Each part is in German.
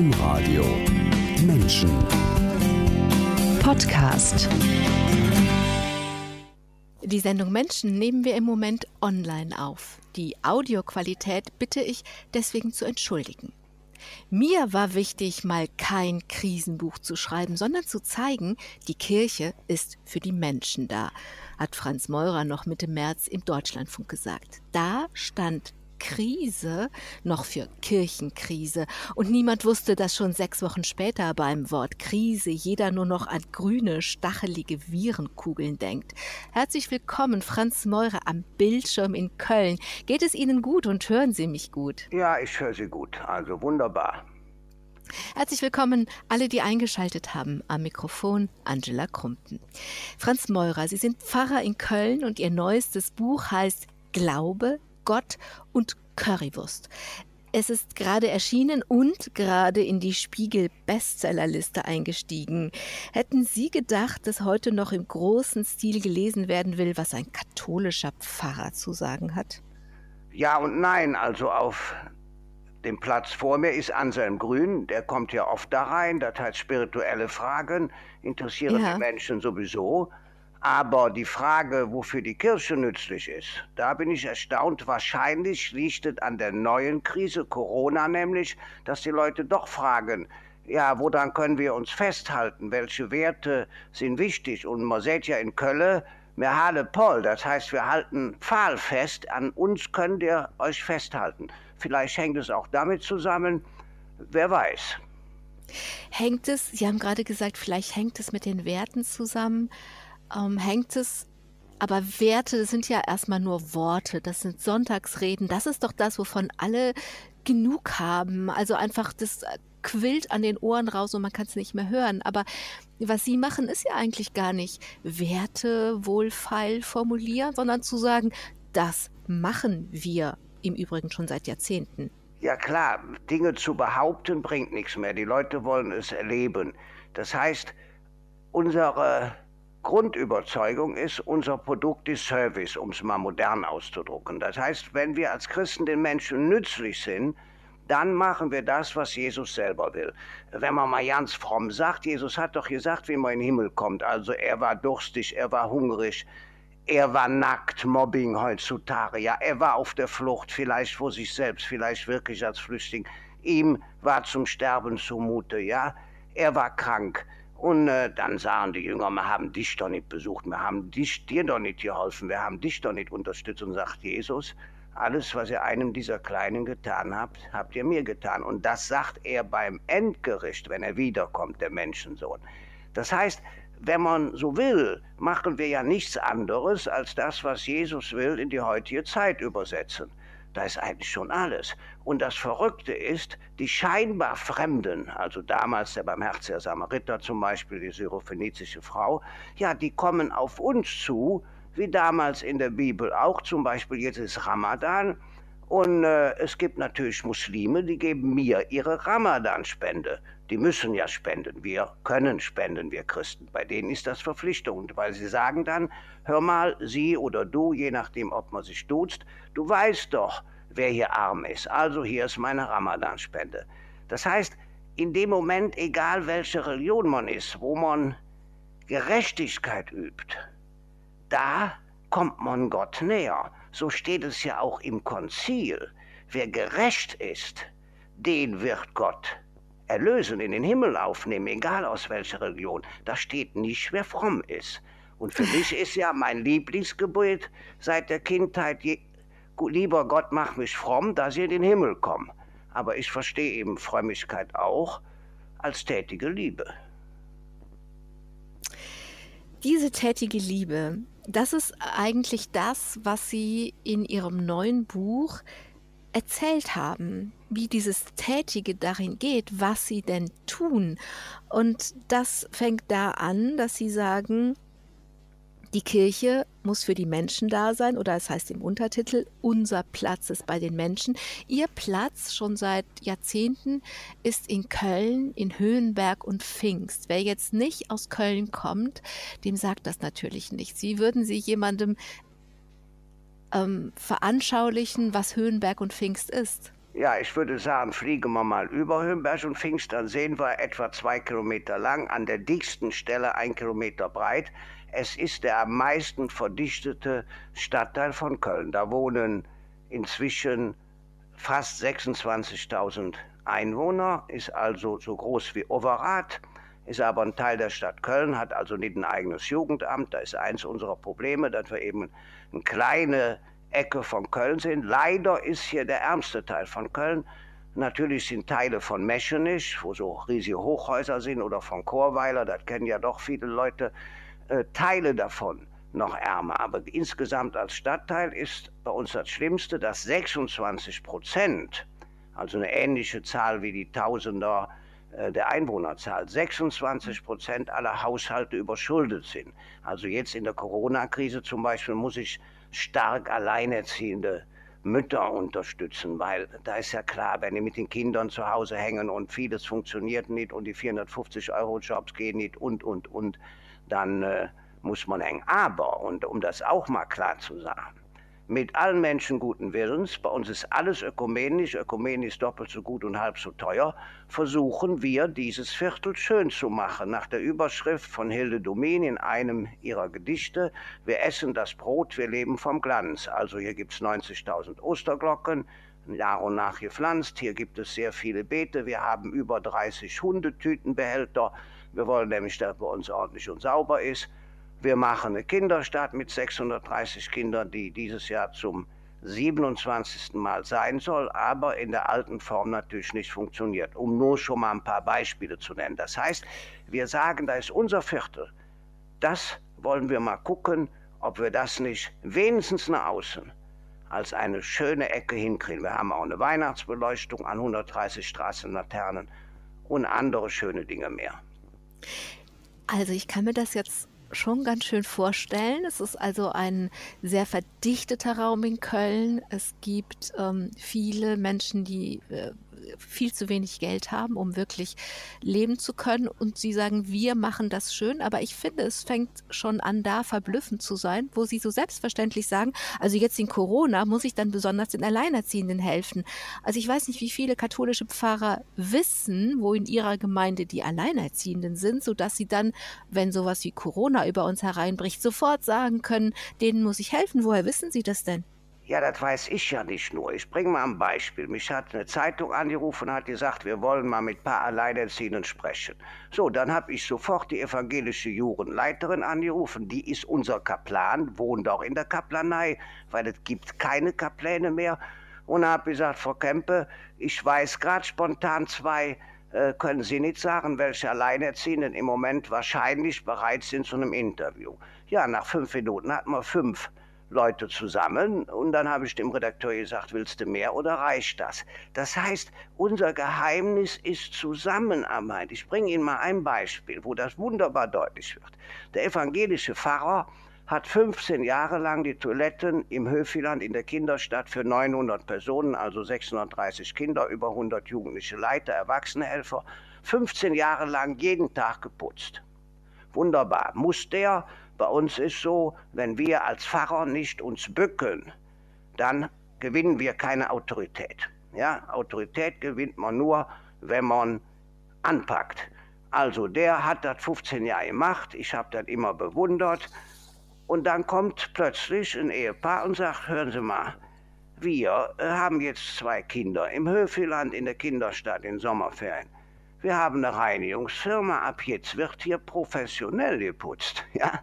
Domradio Menschen Podcast. Die Sendung Menschen nehmen wir im Moment online auf. Die Audioqualität bitte ich deswegen zu entschuldigen. Mir war wichtig, mal kein Krisenbuch zu schreiben, sondern zu zeigen, die Kirche ist für die Menschen da, hat Franz Meurer noch Mitte März im Deutschlandfunk gesagt. Da stand Krise noch für Kirchenkrise. Und niemand wusste, dass schon sechs Wochen später beim Wort Krise jeder nur noch an grüne, stachelige Virenkugeln denkt. Herzlich willkommen, Franz Meurer, am Bildschirm in Köln. Geht es Ihnen gut und hören Sie mich gut? Ja, ich höre Sie gut. Also wunderbar. Herzlich willkommen alle, die eingeschaltet haben. Am Mikrofon Angela Krumpten. Franz Meurer, Sie sind Pfarrer in Köln und Ihr neuestes Buch heißt Glaube, Gott und Currywurst. Es ist gerade erschienen und gerade in die Spiegel-Bestsellerliste eingestiegen. Hätten Sie gedacht, dass heute noch im großen Stil gelesen werden will, was ein katholischer Pfarrer zu sagen hat? Ja und nein. Also auf dem Platz vor mir ist Anselm Grün. Der kommt ja oft da rein. Das heißt, spirituelle Fragen interessieren ja. die Menschen sowieso. Aber die Frage, wofür die Kirche nützlich ist, da bin ich erstaunt. Wahrscheinlich liegt es an der neuen Krise, Corona nämlich, dass die Leute doch fragen, ja, woran können wir uns festhalten? Welche Werte sind wichtig? Und man sieht ja in Köln, wir haben Paul, das heißt, wir halten Pfahl fest, an uns könnt ihr euch festhalten. Vielleicht hängt es auch damit zusammen, wer weiß. Hängt es, Sie haben gerade gesagt, vielleicht hängt es mit den Werten zusammen ähm, hängt es aber Werte das sind ja erstmal nur Worte, das sind Sonntagsreden, das ist doch das, wovon alle genug haben. Also einfach das quillt an den Ohren raus und man kann es nicht mehr hören. Aber was sie machen, ist ja eigentlich gar nicht Werte wohlfeil formulieren, sondern zu sagen, das machen wir im Übrigen schon seit Jahrzehnten. Ja klar, Dinge zu behaupten bringt nichts mehr. Die Leute wollen es erleben. Das heißt, unsere Grundüberzeugung ist, unser Produkt ist Service, um es mal modern auszudrücken. Das heißt, wenn wir als Christen den Menschen nützlich sind, dann machen wir das, was Jesus selber will. Wenn man mal ganz fromm sagt, Jesus hat doch gesagt, wie man in den Himmel kommt. Also er war durstig, er war hungrig, er war nackt, Mobbing heutzutage. Ja, er war auf der Flucht, vielleicht vor sich selbst, vielleicht wirklich als Flüchtling. Ihm war zum Sterben zumute, ja. Er war krank. Und äh, dann sagen die Jünger, wir haben dich doch nicht besucht, wir haben dich, dir doch nicht geholfen, wir haben dich doch nicht unterstützt. Und sagt Jesus, alles, was ihr einem dieser Kleinen getan habt, habt ihr mir getan. Und das sagt er beim Endgericht, wenn er wiederkommt, der Menschensohn. Das heißt, wenn man so will, machen wir ja nichts anderes, als das, was Jesus will, in die heutige Zeit übersetzen. Da ist eigentlich schon alles. Und das Verrückte ist, die scheinbar Fremden, also damals der barmherzige Samariter zum Beispiel, die syrophönizische Frau, ja, die kommen auf uns zu, wie damals in der Bibel auch, zum Beispiel jetzt ist Ramadan. Und äh, es gibt natürlich Muslime, die geben mir ihre Ramadan-Spende. Die müssen ja spenden. Wir können spenden, wir Christen. Bei denen ist das Verpflichtung, weil sie sagen dann, hör mal, sie oder du, je nachdem, ob man sich duzt, du weißt doch, wer hier arm ist. Also hier ist meine Ramadan-Spende. Das heißt, in dem Moment, egal welche Religion man ist, wo man Gerechtigkeit übt, da kommt man Gott näher. So steht es ja auch im Konzil. Wer gerecht ist, den wird Gott erlösen, in den Himmel aufnehmen, egal aus welcher Religion. Da steht nicht, wer fromm ist. Und für mich ist ja mein Lieblingsgebet seit der Kindheit, lieber Gott, mach mich fromm, dass ich in den Himmel komme. Aber ich verstehe eben Frömmigkeit auch als tätige Liebe. Diese tätige Liebe, das ist eigentlich das, was Sie in Ihrem neuen Buch erzählt haben, wie dieses Tätige darin geht, was sie denn tun. Und das fängt da an, dass sie sagen, die Kirche muss für die Menschen da sein, oder es heißt im Untertitel, unser Platz ist bei den Menschen. Ihr Platz schon seit Jahrzehnten ist in Köln, in Höhenberg und Pfingst. Wer jetzt nicht aus Köln kommt, dem sagt das natürlich nichts. Wie würden Sie jemandem ähm, veranschaulichen, was Höhenberg und Pfingst ist? Ja, ich würde sagen, fliegen wir mal über Hümberg und Pfingst, dann sehen wir etwa zwei Kilometer lang, an der dicksten Stelle ein Kilometer breit. Es ist der am meisten verdichtete Stadtteil von Köln. Da wohnen inzwischen fast 26.000 Einwohner, ist also so groß wie Overath, ist aber ein Teil der Stadt Köln, hat also nicht ein eigenes Jugendamt. Da ist eins unserer Probleme, dass wir eben eine kleine Ecke von Köln sind. Leider ist hier der ärmste Teil von Köln. Natürlich sind Teile von Meschenich, wo so riesige Hochhäuser sind, oder von Chorweiler, das kennen ja doch viele Leute, äh, Teile davon noch ärmer. Aber insgesamt als Stadtteil ist bei uns das Schlimmste, dass 26 Prozent, also eine ähnliche Zahl wie die Tausender äh, der Einwohnerzahl, 26 Prozent aller Haushalte überschuldet sind. Also jetzt in der Corona-Krise zum Beispiel muss ich stark alleinerziehende Mütter unterstützen, weil da ist ja klar, wenn die mit den Kindern zu Hause hängen und vieles funktioniert nicht und die 450 Euro Jobs gehen nicht und, und, und, dann äh, muss man hängen. Aber, und um das auch mal klar zu sagen, mit allen Menschen guten Willens, bei uns ist alles ökumenisch, ökumenisch doppelt so gut und halb so teuer, versuchen wir, dieses Viertel schön zu machen. Nach der Überschrift von Hilde Domin in einem ihrer Gedichte, wir essen das Brot, wir leben vom Glanz. Also hier gibt es 90.000 Osterglocken, Jahr und nach gepflanzt. Hier gibt es sehr viele Beete. Wir haben über 30 Hundetütenbehälter. Wir wollen nämlich, dass bei uns ordentlich und sauber ist. Wir machen eine Kinderstadt mit 630 Kindern, die dieses Jahr zum 27. Mal sein soll, aber in der alten Form natürlich nicht funktioniert, um nur schon mal ein paar Beispiele zu nennen. Das heißt, wir sagen, da ist unser Viertel. Das wollen wir mal gucken, ob wir das nicht wenigstens nach außen als eine schöne Ecke hinkriegen. Wir haben auch eine Weihnachtsbeleuchtung an 130 Straßenlaternen und andere schöne Dinge mehr. Also ich kann mir das jetzt schon ganz schön vorstellen. Es ist also ein sehr verdichteter Raum in Köln. Es gibt ähm, viele Menschen, die äh, viel zu wenig Geld haben, um wirklich leben zu können. Und sie sagen, wir machen das schön. Aber ich finde, es fängt schon an, da verblüffend zu sein, wo sie so selbstverständlich sagen, also jetzt in Corona muss ich dann besonders den Alleinerziehenden helfen. Also ich weiß nicht, wie viele katholische Pfarrer wissen, wo in ihrer Gemeinde die Alleinerziehenden sind, sodass sie dann, wenn sowas wie Corona über uns hereinbricht, sofort sagen können, denen muss ich helfen. Woher wissen Sie das denn? Ja, das weiß ich ja nicht nur. Ich bringe mal ein Beispiel. Mich hat eine Zeitung angerufen und hat gesagt, wir wollen mal mit ein paar Alleinerziehenden sprechen. So, dann habe ich sofort die evangelische Jurenleiterin angerufen. Die ist unser Kaplan, wohnt auch in der Kaplanei, weil es gibt keine Kapläne mehr. Und habe gesagt, Frau Kempe, ich weiß gerade spontan zwei, äh, können Sie nicht sagen, welche Alleinerziehenden im Moment wahrscheinlich bereit sind zu einem Interview. Ja, nach fünf Minuten hatten wir fünf Leute zusammen und dann habe ich dem Redakteur gesagt, willst du mehr oder reicht das? Das heißt, unser Geheimnis ist Zusammenarbeit. Ich bringe Ihnen mal ein Beispiel, wo das wunderbar deutlich wird. Der evangelische Pfarrer hat 15 Jahre lang die Toiletten im Höfiland in der Kinderstadt für 900 Personen, also 630 Kinder, über 100 jugendliche Leiter, Erwachsenehelfer, 15 Jahre lang jeden Tag geputzt. Wunderbar. Muss der bei uns ist so, wenn wir als Pfarrer nicht uns bücken, dann gewinnen wir keine Autorität. Ja, Autorität gewinnt man nur, wenn man anpackt. Also der hat das 15 Jahre gemacht, ich habe das immer bewundert. Und dann kommt plötzlich ein Ehepaar und sagt, hören Sie mal, wir äh, haben jetzt zwei Kinder im Höfeland in der Kinderstadt in Sommerferien. Wir haben eine Reinigungsfirma, ab jetzt wird hier professionell geputzt. Ja?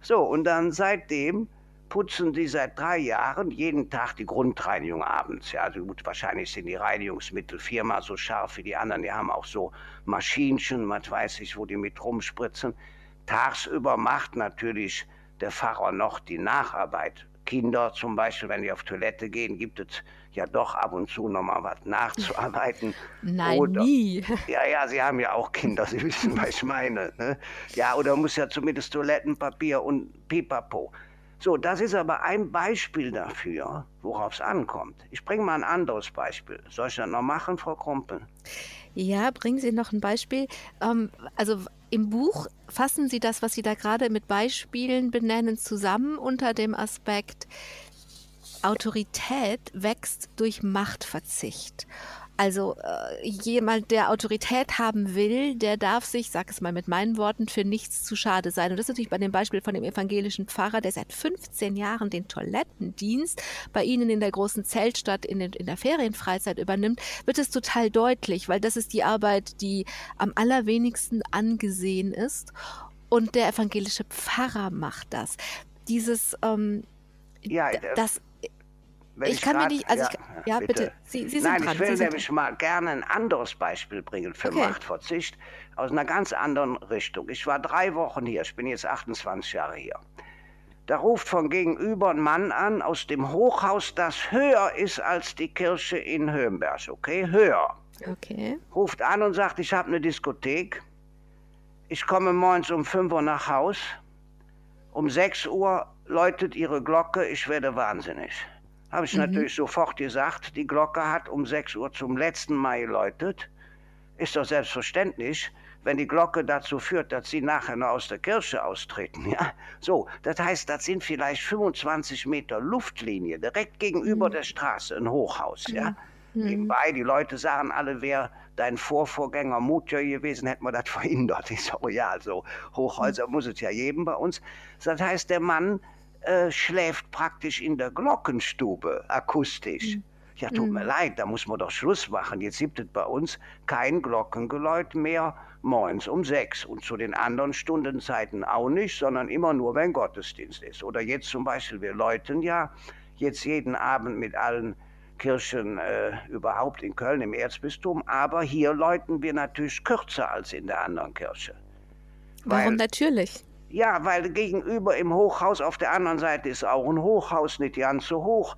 So, und dann seitdem putzen die seit drei Jahren jeden Tag die Grundreinigung abends. Ja, also gut, wahrscheinlich sind die Reinigungsmittel viermal so scharf wie die anderen. Die haben auch so Maschinchen, was weiß ich, wo die mit rumspritzen. Tagsüber macht natürlich der Pfarrer noch die Nacharbeit. Kinder zum Beispiel, wenn die auf Toilette gehen, gibt es ja doch ab und zu noch mal was nachzuarbeiten. Nein, oder, nie. Ja, ja, Sie haben ja auch Kinder, Sie wissen, was ich meine. Ne? Ja, oder muss ja zumindest Toilettenpapier und Pipapo. So, das ist aber ein Beispiel dafür, worauf es ankommt. Ich bringe mal ein anderes Beispiel. Soll ich das noch machen, Frau Krumpel? Ja, bringen Sie noch ein Beispiel. Ähm, also im Buch fassen Sie das, was Sie da gerade mit Beispielen benennen, zusammen unter dem Aspekt, Autorität wächst durch Machtverzicht. Also äh, jemand, der Autorität haben will, der darf sich, sag es mal mit meinen Worten, für nichts zu schade sein. Und das ist natürlich bei dem Beispiel von dem evangelischen Pfarrer, der seit 15 Jahren den Toilettendienst bei Ihnen in der großen Zeltstadt in, den, in der Ferienfreizeit übernimmt, wird es total deutlich, weil das ist die Arbeit, die am allerwenigsten angesehen ist. Und der evangelische Pfarrer macht das. Dieses, ähm, Ja, äh, das, Wenn ich kann mir grad- nicht, also ich, ja, bitte, Sie, Sie sind Nein, dran. ich will Sie nämlich mal gerne ein anderes Beispiel bringen für Okay. Machtverzicht aus einer ganz anderen Richtung. Ich war drei Wochen hier, ich bin jetzt 28 Jahre hier. Da ruft von gegenüber ein Mann an aus dem Hochhaus, das höher ist als die Kirche in Höhenberg, okay? Höher. Okay. Ruft an und sagt, ich habe eine Diskothek. Ich komme morgens um 5 Uhr nach Haus. Um 6 Uhr läutet ihre Glocke, ich werde wahnsinnig. Habe ich natürlich sofort gesagt, die Glocke hat um 6 Uhr zum letzten Mal geläutet. Ist doch selbstverständlich, wenn die Glocke dazu führt, dass Sie nachher noch aus der Kirche austreten. Ja? So, das heißt, das sind vielleicht 25 Meter Luftlinie direkt gegenüber der Straße, ein Hochhaus. Ja? Nebenbei, die Leute sagen alle, wäre dein Vorvorgänger Mutja gewesen, hätten wir das verhindert. Ich sage, ja, also Hochhäuser muss es ja geben bei uns. Das heißt, der Mann äh, schläft praktisch in der Glockenstube, akustisch. Ja, tut mir leid, da muss man doch Schluss machen. Jetzt gibt es bei uns kein Glockengeläut mehr morgens um sechs und zu den anderen Stundenzeiten auch nicht, sondern immer nur, wenn Gottesdienst ist. Oder jetzt zum Beispiel, wir läuten ja jetzt jeden Abend mit allen Kirchen äh, überhaupt in Köln im Erzbistum, aber hier läuten wir natürlich kürzer als in der anderen Kirche. Warum Weil- natürlich? Ja, weil gegenüber im Hochhaus auf der anderen Seite ist auch ein Hochhaus, nicht ganz so hoch.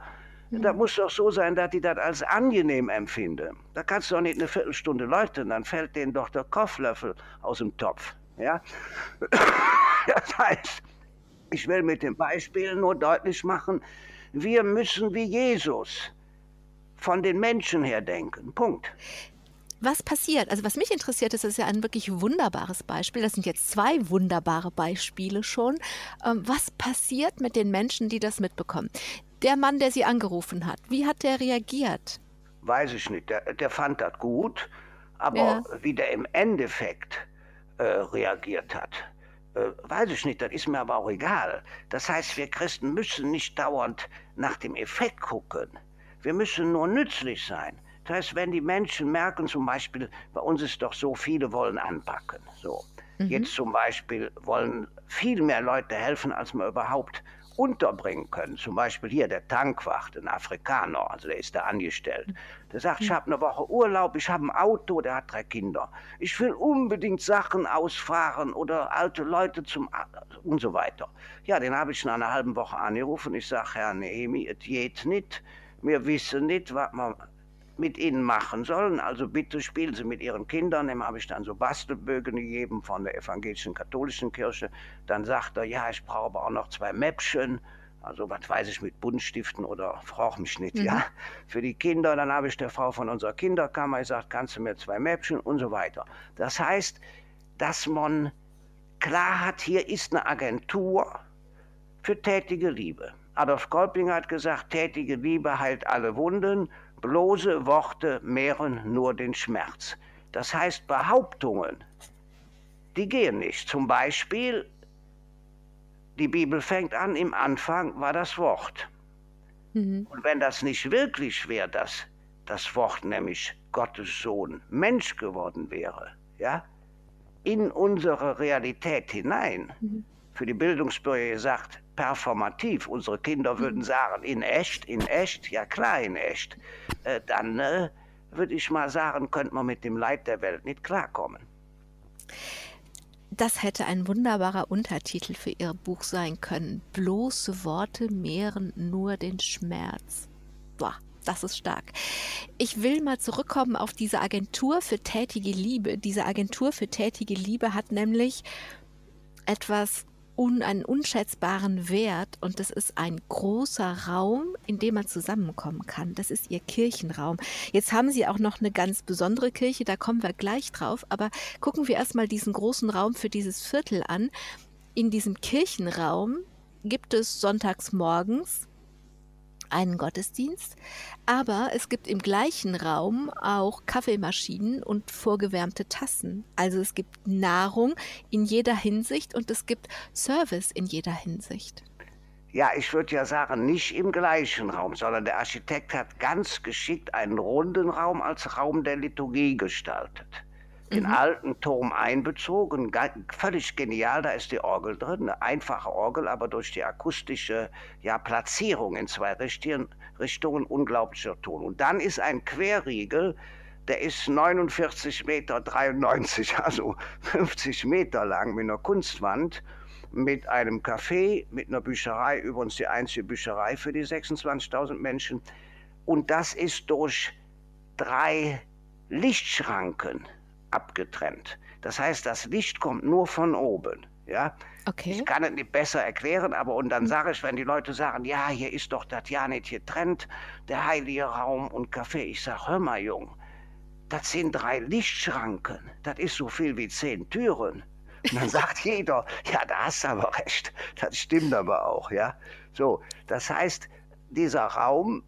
Da muss doch so sein, dass die das als angenehm empfinden. Da kannst du doch nicht eine Viertelstunde läuten, dann fällt denen doch der Kofflöffel aus dem Topf. Ja? Das heißt, ich will mit dem Beispiel nur deutlich machen, wir müssen wie Jesus von den Menschen her denken. Punkt. Was passiert? Also was mich interessiert, ist, das ist ja ein wirklich wunderbares Beispiel. Das sind jetzt zwei wunderbare Beispiele schon. Ähm, was passiert mit den Menschen, die das mitbekommen? Der Mann, der sie angerufen hat, wie hat der reagiert? Weiß ich nicht. Der, der fand das gut, aber Ja. wie der im Endeffekt äh, reagiert hat, äh, weiß ich nicht. Das ist mir aber auch egal. Das heißt, wir Christen müssen nicht dauernd nach dem Effekt gucken. Wir müssen nur nützlich sein. Das heißt, wenn die Menschen merken, zum Beispiel, bei uns ist doch so, viele wollen anpacken. So. Jetzt zum Beispiel wollen viel mehr Leute helfen, als wir überhaupt unterbringen können. Zum Beispiel hier der Tankwacht, ein Afrikaner, also der ist da angestellt. Der sagt, ich habe eine Woche Urlaub, ich habe ein Auto, der hat drei Kinder. Ich will unbedingt Sachen ausfahren oder alte Leute zum A und so weiter. Ja, den habe ich nach einer halben Woche angerufen. Ich sage, Herr Nehemi, es geht nicht. Wir wissen nicht, was wir mit ihnen machen sollen. Also bitte spielen Sie mit Ihren Kindern. Dem habe ich dann so Bastelbögen gegeben von der evangelischen katholischen Kirche. Dann sagt er, ja, ich brauche aber auch noch zwei Mäppchen. Also was weiß ich mit Buntstiften oder frag mich nicht, ja. Für die Kinder, dann habe ich der Frau von unserer Kinderkammer gesagt, kannst du mir zwei Mäppchen und so weiter. Das heißt, dass man klar hat, hier ist eine Agentur für tätige Liebe. Adolf Kolping hat gesagt, tätige Liebe heilt alle Wunden, bloße Worte mehren nur den Schmerz. Das heißt, Behauptungen, die gehen nicht. Zum Beispiel, die Bibel fängt an, im Anfang war das Wort. Mhm. Und wenn das nicht wirklich wäre, dass das Wort, nämlich Gottes Sohn, Mensch geworden wäre, ja, in unsere Realität hinein, für die Bildungsbürger gesagt, performativ, unsere Kinder würden sagen, in echt, in echt, ja klar, in echt, äh, dann äh, würde ich mal sagen, könnte man mit dem Leid der Welt nicht klarkommen. Das hätte ein wunderbarer Untertitel für Ihr Buch sein können. Bloße Worte mehren nur den Schmerz. Boah, das ist stark. Ich will mal zurückkommen auf diese Agentur für tätige Liebe. Diese Agentur für tätige Liebe hat nämlich etwas un, einen unschätzbaren Wert und das ist ein großer Raum, in dem man zusammenkommen kann. Das ist ihr Kirchenraum. Jetzt haben sie auch noch eine ganz besondere Kirche, da kommen wir gleich drauf, aber gucken wir erstmal diesen großen Raum für dieses Viertel an. In diesem Kirchenraum gibt es sonntags morgens einen Gottesdienst, aber es gibt im gleichen Raum auch Kaffeemaschinen und vorgewärmte Tassen. Also es gibt Nahrung in jeder Hinsicht und es gibt Service in jeder Hinsicht. Ja, ich würde ja sagen, nicht im gleichen Raum, sondern der Architekt hat ganz geschickt einen runden Raum als Raum der Liturgie gestaltet. Den mhm. alten Turm einbezogen, völlig genial, da ist die Orgel drin, eine einfache Orgel, aber durch die akustische ja, Platzierung in zwei Richtungen, Richtungen unglaublicher Ton. Und dann ist ein Querriegel, der ist 49,93 Meter, also 50 Meter lang mit einer Kunstwand mit einem Café, mit einer Bücherei, übrigens die einzige Bücherei für die 26.000 Menschen. Und das ist durch drei Lichtschranken abgetrennt. Das heißt, das Licht kommt nur von oben. Ja? Okay. Ich kann es nicht besser erklären, aber und dann hm. sage ich, wenn die Leute sagen, ja, hier ist doch das ja nicht getrennt, der heilige Raum und Café. Ich sage, hör mal, Jung, das sind drei Lichtschranken. Das ist so viel wie zehn Türen. Und dann sagt jeder, ja, da hast du aber recht. Das stimmt aber auch, ja. So, das heißt, dieser Raum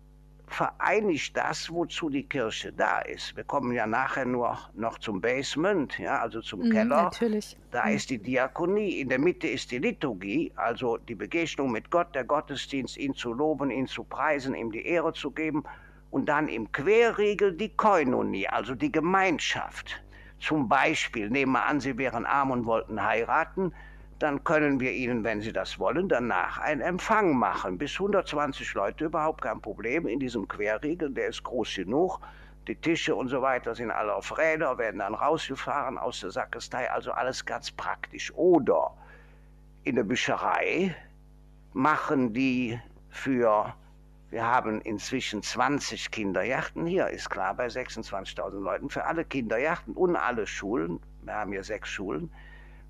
vereinigt das, wozu die Kirche da ist. Wir kommen ja nachher nur noch zum Basement, ja, also zum mhm, Keller. Natürlich. Da mhm. ist die Diakonie, in der Mitte ist die Liturgie, also die Begegnung mit Gott, der Gottesdienst, ihn zu loben, ihn zu preisen, ihm die Ehre zu geben. Und dann im Querriegel die Koinonie, also die Gemeinschaft. Zum Beispiel, nehmen wir an, Sie wären arm und wollten heiraten, dann können wir Ihnen, wenn Sie das wollen, danach einen Empfang machen. Bis 120 Leute, überhaupt kein Problem. In diesem Querriegel, der ist groß genug. Die Tische und so weiter sind alle auf Räder, werden dann rausgefahren aus der Sakristei, also alles ganz praktisch. Oder in der Bücherei machen die für wir haben inzwischen 20 Kinderjachten hier, ist klar, bei 26.000 Leuten. Für alle Kinderjachten und alle Schulen, wir haben hier sechs Schulen,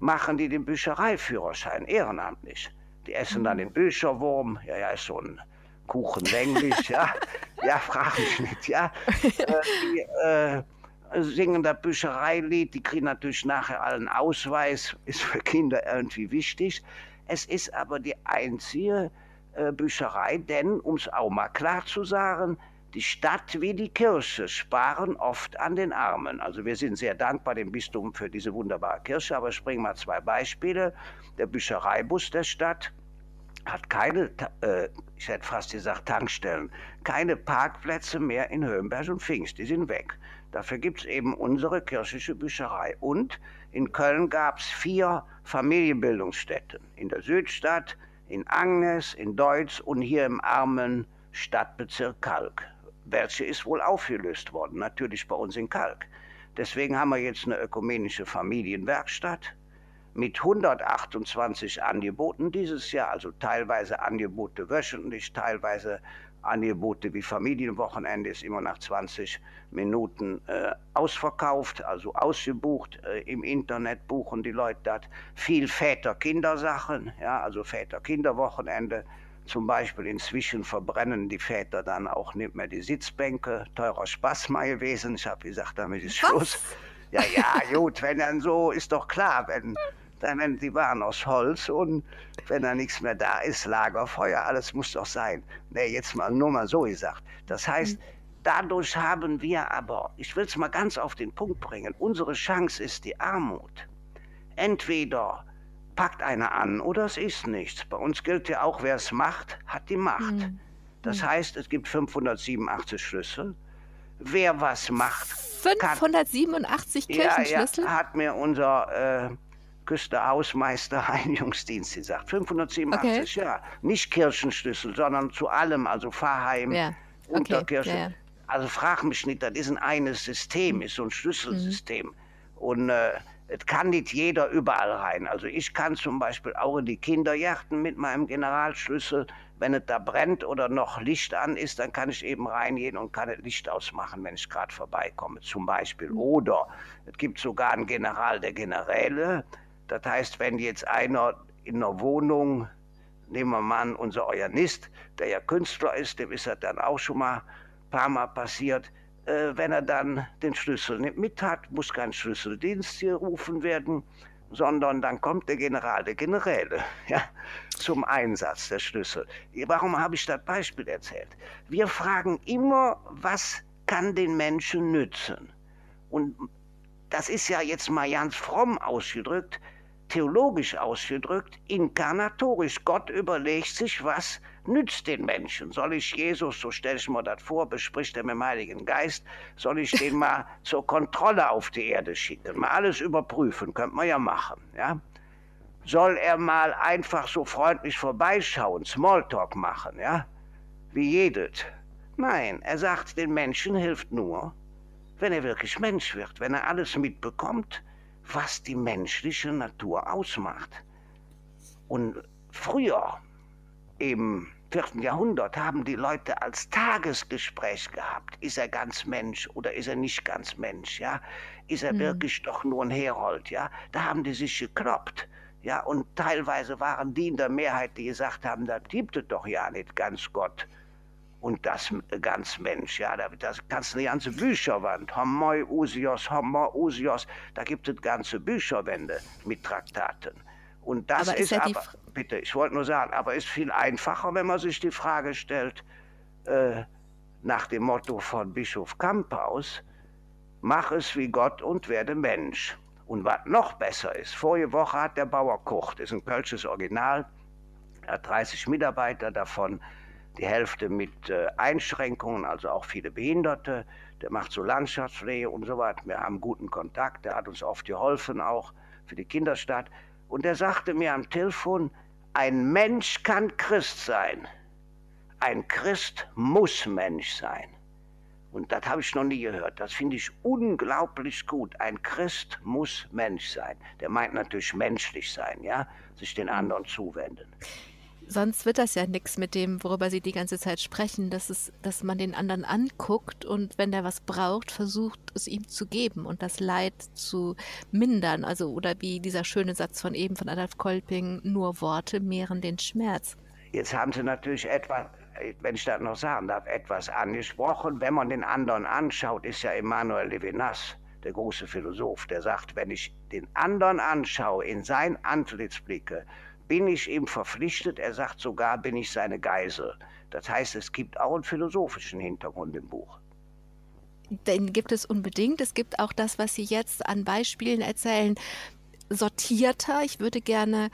machen die den Büchereiführerschein ehrenamtlich. Die essen dann mhm. den Bücherwurm, ja, ja, ist so ein Kuchen länglich, ja. Ja, frag mich nicht, ja. Äh, die äh, singen das Büchereilied, die kriegen natürlich nachher allen Ausweis, ist für Kinder irgendwie wichtig. Es ist aber die einzige äh, Bücherei, denn, um es auch mal klar zu sagen, die Stadt wie die Kirche sparen oft an den Armen. Also wir sind sehr dankbar dem Bistum für diese wunderbare Kirche, aber ich bringe mal zwei Beispiele. Der Büchereibus der Stadt hat keine, äh, ich hätte fast gesagt Tankstellen, keine Parkplätze mehr in Höhenberg und Pfingst, die sind weg. Dafür gibt es eben unsere kirchliche Bücherei. Und in Köln gab es vier Familienbildungsstätten. In der Südstadt, in Agnes, in Deutz und hier im armen Stadtbezirk Kalk. Welche ist wohl aufgelöst worden, natürlich bei uns in Kalk. Deswegen haben wir jetzt eine ökumenische Familienwerkstatt mit 128 Angeboten dieses Jahr, also teilweise Angebote wöchentlich, teilweise Angebote wie Familienwochenende ist immer nach 20 Minuten äh, ausverkauft, also ausgebucht. Äh, Im Internet buchen die Leute das. Viel Väter-Kinder-Sachen, ja, also Väter-Kinder-Wochenende. Zum Beispiel inzwischen verbrennen die Väter dann auch nicht mehr die Sitzbänke. Teurer Spaß mal gewesen. Ich habe gesagt, damit ist Schluss. Ja, ja, gut, wenn dann so, ist doch klar, wenn dann, die waren aus Holz und wenn da nichts mehr da ist, Lagerfeuer, alles muss doch sein. Nee, jetzt mal nur mal so gesagt. Das heißt, mhm. dadurch haben wir aber, ich will es mal ganz auf den Punkt bringen, unsere Chance ist die Armut. Entweder packt einer an oder es ist nichts. Bei uns gilt ja auch, wer es macht, hat die Macht. Mhm. Das mhm. heißt, es gibt 587 Schlüssel. Wer was macht. 587 kann, Kirchenschlüssel? Ja, ja, hat mir unser äh, Küsterhausmeister Reinigungsdienst gesagt. 587, okay. ja. Nicht Kirchenschlüssel, sondern zu allem, also Pfarrheim, ja. okay. Unterkirche. Ja, ja. Also frag mich nicht, das ist ein eines System, ist so ein Schlüsselsystem. Mhm. Und äh, es kann nicht jeder überall rein. Also ich kann zum Beispiel auch in die Kinderjachten mit meinem Generalschlüssel, wenn es da brennt oder noch Licht an ist, dann kann ich eben reingehen und kann das Licht ausmachen, wenn ich gerade vorbeikomme, zum Beispiel. Mhm. Oder es gibt sogar einen General der Generäle, das heißt, wenn jetzt einer in einer Wohnung, nehmen wir mal an, unser Organist, der ja Künstler ist, dem ist das dann auch schon mal ein paar Mal passiert, äh, wenn er dann den Schlüssel nicht mit hat, muss kein Schlüsseldienst hier rufen werden, sondern dann kommt der General, der Generäle, ja, zum Einsatz, der Schlüssel. Warum habe ich das Beispiel erzählt? Wir fragen immer, was kann den Menschen nützen? Und das ist ja jetzt mal ganz fromm ausgedrückt, theologisch ausgedrückt, inkarnatorisch. Gott überlegt sich, was nützt den Menschen. Soll ich Jesus, so stelle ich mir das vor, bespricht er mit dem Heiligen Geist, soll ich den mal zur Kontrolle auf die Erde schicken, mal alles überprüfen, könnte man ja machen, ja? Soll er mal einfach so freundlich vorbeischauen, Smalltalk machen, ja? Wie jedes. Nein, er sagt, den Menschen hilft nur, wenn er wirklich Mensch wird, wenn er alles mitbekommt, was die menschliche Natur ausmacht. Und früher, im vierten Jahrhundert, haben die Leute als Tagesgespräch gehabt. Ist er ganz Mensch oder ist er nicht ganz Mensch? Ja? Ist er mhm. wirklich doch nur ein Herold? Ja? Da haben die sich gekloppt. Ja, und teilweise waren die in der Mehrheit, die gesagt haben, da gibt es doch ja nicht ganz Gott und das ganz Mensch. Ja, da das kannst du eine ganze Bücherwand, Homoi Usios, Homo Usios, da gibt es ganze Bücherwände mit Traktaten. Und das aber ist, ist ja aber, bitte, ich wollte nur sagen, aber ist viel einfacher, wenn man sich die Frage stellt, äh, nach dem Motto von Bischof Kamphaus, mach es wie Gott und werde Mensch. Und was noch besser ist, vorige Woche hat der Bauer Koch, das ist ein kölsches Original, er hat 30 Mitarbeiter, davon die Hälfte mit äh, Einschränkungen, also auch viele Behinderte. Der macht so Landschaftspflege und so weiter. Wir haben guten Kontakt, der hat uns oft geholfen, auch für die Kinderstadt. Und er sagte mir am Telefon, ein Mensch kann Christ sein. Ein Christ muss Mensch sein. Und das habe ich noch nie gehört. Das finde ich unglaublich gut. Ein Christ muss Mensch sein. Der meint natürlich menschlich sein, ja, sich den anderen zuwenden sonst wird das ja nichts mit dem, worüber Sie die ganze Zeit sprechen, dass, es, dass man den anderen anguckt und wenn der was braucht, versucht es ihm zu geben und das Leid zu mindern. Also, oder wie dieser schöne Satz von eben von Adolf Kolping, nur Worte mehren den Schmerz. Jetzt haben Sie natürlich etwas, wenn ich das noch sagen darf, etwas angesprochen. Wenn man den anderen anschaut, ist ja Emmanuel Levinas, der große Philosoph, der sagt, wenn ich den anderen anschaue, in sein Antlitz blicke, bin ich ihm verpflichtet. Er sagt sogar, bin ich seine Geisel. Das heißt, es gibt auch einen philosophischen Hintergrund im Buch. Den gibt es unbedingt. Es gibt auch das, was Sie jetzt an Beispielen erzählen, sortierter. Ich würde gerne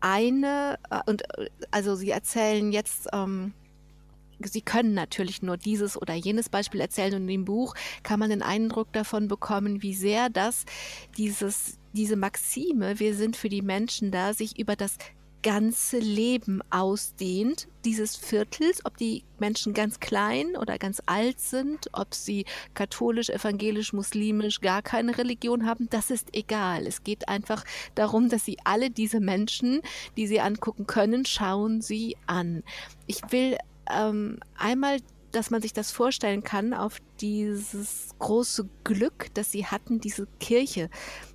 eine, äh, und äh, also Sie erzählen jetzt. Ähm, Sie können natürlich nur dieses oder jenes Beispiel erzählen und dem Buch kann man den Eindruck davon bekommen, wie sehr das dieses diese Maxime, wir sind für die Menschen da, sich über das ganze Leben ausdehnt, dieses Viertels, ob die Menschen ganz klein oder ganz alt sind, ob sie katholisch, evangelisch, muslimisch, gar keine Religion haben, das ist egal. Es geht einfach darum, dass sie alle diese Menschen, die sie angucken können, schauen sie an. Ich will ähm, einmal dass man sich das vorstellen kann, auf dieses große Glück, das sie hatten, diese Kirche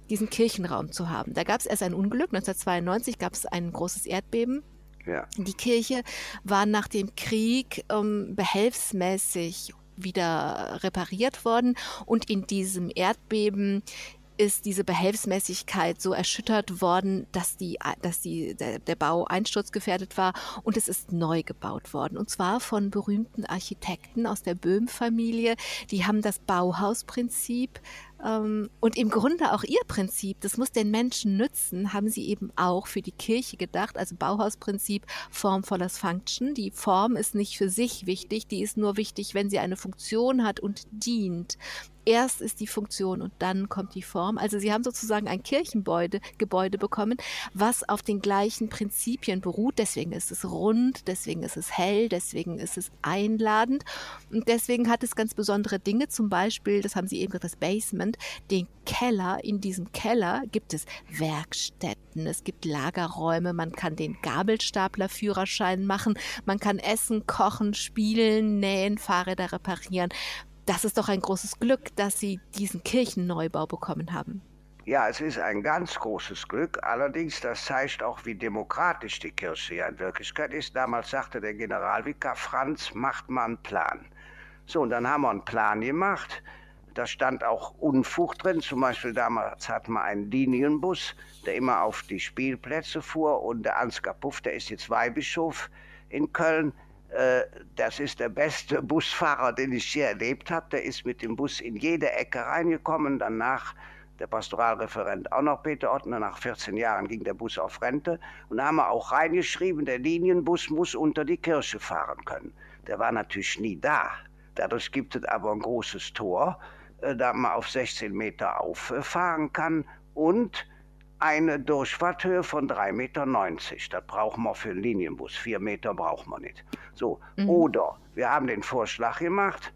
diesen Kirchenraum zu haben. Da gab es erst ein Unglück, 1992 gab es ein großes Erdbeben. Ja. Die Kirche war nach dem Krieg ähm, behelfsmäßig wieder repariert worden und in diesem Erdbeben ist diese Behelfsmäßigkeit so erschüttert worden, dass, die, dass die, der, der Bau einsturzgefährdet war und es ist neu gebaut worden. Und zwar von berühmten Architekten aus der Böhm-Familie. Die haben das Bauhausprinzip und im Grunde auch ihr Prinzip, das muss den Menschen nützen, haben sie eben auch für die Kirche gedacht. Also Bauhausprinzip, Form follows Function. Die Form ist nicht für sich wichtig, die ist nur wichtig, wenn sie eine Funktion hat und dient. Erst ist die Funktion und dann kommt die Form. Also sie haben sozusagen ein Kirchengebäude Gebäude bekommen, was auf den gleichen Prinzipien beruht. Deswegen ist es rund, deswegen ist es hell, deswegen ist es einladend und deswegen hat es ganz besondere Dinge. Zum Beispiel, das haben sie eben gesagt, das Basement, den Keller. In diesem Keller gibt es Werkstätten, es gibt Lagerräume, man kann den Gabelstaplerführerschein machen, man kann essen, kochen, spielen, nähen, Fahrräder reparieren das ist doch ein großes Glück, dass Sie diesen Kirchenneubau bekommen haben. Ja, es ist ein ganz großes Glück. Allerdings, das zeigt auch, wie demokratisch die Kirche ja in Wirklichkeit ist. Damals sagte der Generalvikar Franz, macht mal einen Plan. So, und dann haben wir einen Plan gemacht. Da stand auch Unfug drin. Zum Beispiel damals hatten wir einen Linienbus, der immer auf die Spielplätze fuhr. Und der Ansgar Puff, der ist jetzt Weihbischof in Köln. Äh, das ist der beste Busfahrer, den ich je erlebt habe. Der ist mit dem Bus in jede Ecke reingekommen. Danach der Pastoralreferent auch noch Peter Ottner. Nach 14 Jahren ging der Bus auf Rente. Und da haben wir auch reingeschrieben, der Linienbus muss unter die Kirche fahren können. Der war natürlich nie da. Dadurch gibt es aber ein großes Tor, da man auf 16 Meter auffahren kann und eine Durchfahrthöhe von 3,90 Meter. Das brauchen wir für einen Linienbus. Vier Meter brauchen wir nicht. So, mhm. oder wir haben den Vorschlag gemacht,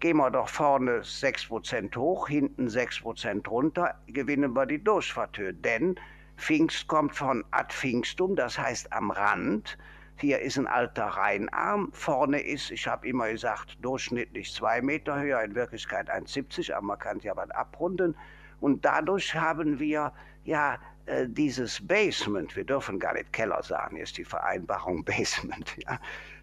gehen wir doch vorne 6% hoch, hinten 6% runter, gewinnen wir die Durchfahrthöhe. Denn Pfingst kommt von Ad Pfingstum, das heißt am Rand. Hier ist ein alter Rheinarm, vorne ist, ich habe immer gesagt, durchschnittlich zwei Meter höher, in Wirklichkeit 1,70, aber man kann ja was abrunden. Und dadurch haben wir ja äh, dieses Basement, wir dürfen gar nicht Keller sagen, ist die Vereinbarung Basement, ja,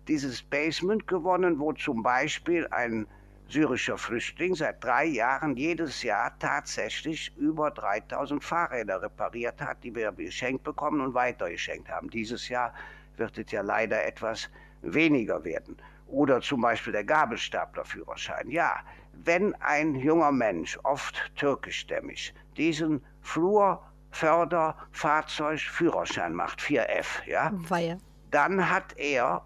dieses Basement gewonnen, wo zum Beispiel ein syrischer Flüchtling seit drei Jahren jedes Jahr tatsächlich über 3000 Fahrräder repariert hat, die wir geschenkt bekommen und weitergeschenkt haben. Dieses Jahr wird es ja leider etwas weniger werden. Oder zum Beispiel der Gabelstaplerführerschein. Ja, wenn ein junger Mensch, oft türkischstämmig, diesen Flur, Förder, Fahrzeug, Führerschein macht, 4F, ja, Weihe. dann hat er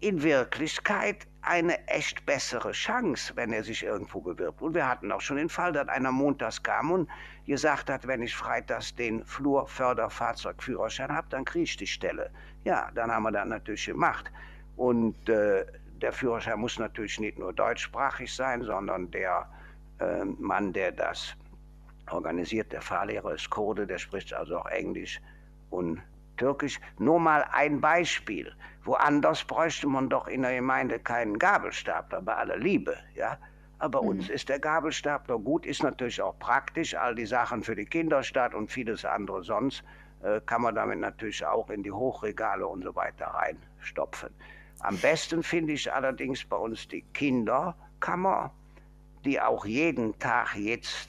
in Wirklichkeit eine echt bessere Chance, wenn er sich irgendwo bewirbt. Und wir hatten auch schon den Fall, dass einer montags kam und gesagt hat, wenn ich freitags den Flurförderfahrzeugführerschein habe, dann kriege ich die Stelle. Ja, dann haben wir das natürlich gemacht. Und äh, der Führerschein muss natürlich nicht nur deutschsprachig sein, sondern der äh, Mann, der das organisiert, der Fahrlehrer ist Kurde, der spricht also auch Englisch und Türkisch. Nur mal ein Beispiel. Woanders bräuchte man doch in der Gemeinde keinen Gabelstapler, bei aller Liebe, ja. Aber mhm. uns ist der Gabelstapler gut, ist natürlich auch praktisch. All die Sachen für die Kinderstadt und vieles andere sonst äh, kann man damit natürlich auch in die Hochregale und so weiter reinstopfen. Am besten finde ich allerdings bei uns die Kinderkammer, die auch jeden Tag jetzt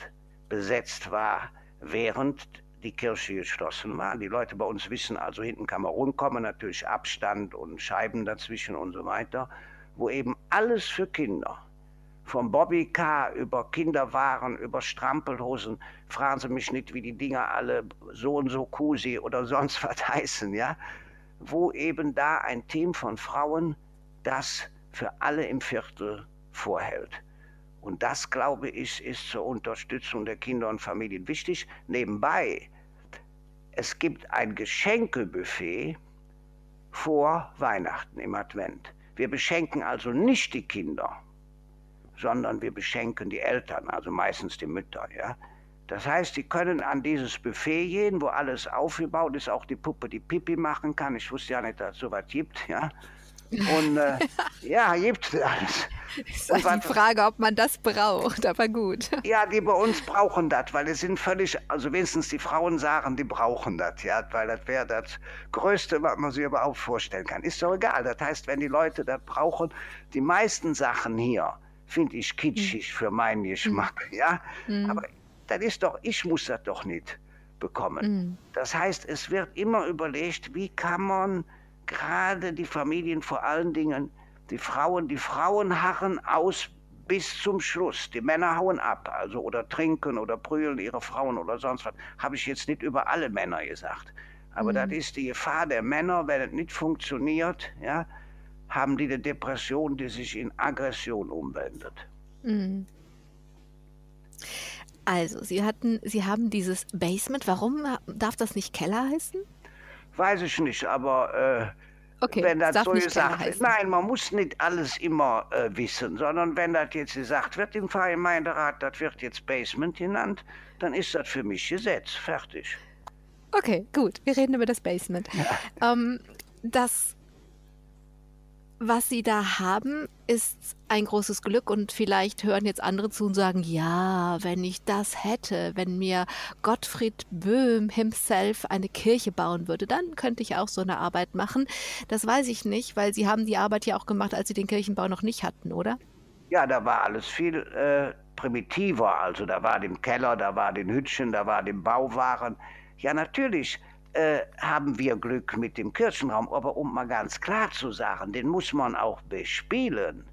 besetzt war, während die Kirche geschlossen war. Die Leute bei uns wissen also, hinten kann man rumkommen, natürlich Abstand und Scheiben dazwischen und so weiter, wo eben alles für Kinder, vom Bobbycar über Kinderwaren, über Strampelhosen, fragen Sie mich nicht, wie die Dinger alle so und so Kusi oder sonst was heißen, ja, wo eben da ein Team von Frauen das für alle im Viertel vorhält. Und das, glaube ich, ist zur Unterstützung der Kinder und Familien wichtig. Nebenbei es gibt ein Geschenkebuffet vor Weihnachten im Advent. Wir beschenken also nicht die Kinder, sondern wir beschenken die Eltern, also meistens die Mütter, ja. Das heißt, die können an dieses Buffet gehen, wo alles aufgebaut ist, auch die Puppe, die Pipi machen kann. Ich wusste ja nicht, dass es sowas gibt, ja. Und äh, ja, gibt es alles. Ist halt die Frage, ob man das braucht, aber gut. Ja, die bei uns brauchen das, weil es sind völlig, also wenigstens die Frauen sagen, die brauchen das, ja, weil das wäre das Größte, was man sich überhaupt vorstellen kann. Ist doch egal. Das heißt, wenn die Leute das brauchen, die meisten Sachen hier finde ich kitschig mhm. für meinen Geschmack, mhm. ja. Mhm. Aber das ist doch, ich muss das doch nicht bekommen. Mhm. Das heißt, es wird immer überlegt, wie kann man gerade die Familien vor allen Dingen, die Frauen, die Frauen harren aus bis zum Schluss. Die Männer hauen ab, also oder trinken oder prügeln ihre Frauen oder sonst was. Habe ich jetzt nicht über alle Männer gesagt. Aber mhm. das ist die Gefahr der Männer, wenn es nicht funktioniert, ja, haben die eine Depression, die sich in Aggression umwendet. Mhm. Also, Sie hatten, Sie haben dieses Basement. Warum darf das nicht Keller heißen? Weiß ich nicht, aber äh, okay, wenn das so gesagt wird. Nein, man muss nicht alles immer äh, wissen, sondern wenn das jetzt gesagt wird im Gemeinderat, das wird jetzt Basement genannt, dann ist das für mich Gesetz. Fertig. Okay, gut. Wir reden über das Basement. Ja. Ähm, das was Sie da haben, ist ein großes Glück und vielleicht hören jetzt andere zu und sagen, ja, wenn ich das hätte, wenn mir Gottfried Böhm himself eine Kirche bauen würde, dann könnte ich auch so eine Arbeit machen. Das weiß ich nicht, weil Sie haben die Arbeit ja auch gemacht, als Sie den Kirchenbau noch nicht hatten, oder? Ja, da war alles viel äh, primitiver. Also da war dem Keller, da war den Hütchen, da war dem Bauwaren. Ja, natürlich äh, haben wir Glück mit dem Kirchenraum, aber um mal ganz klar zu sagen, den muss man auch bespielen.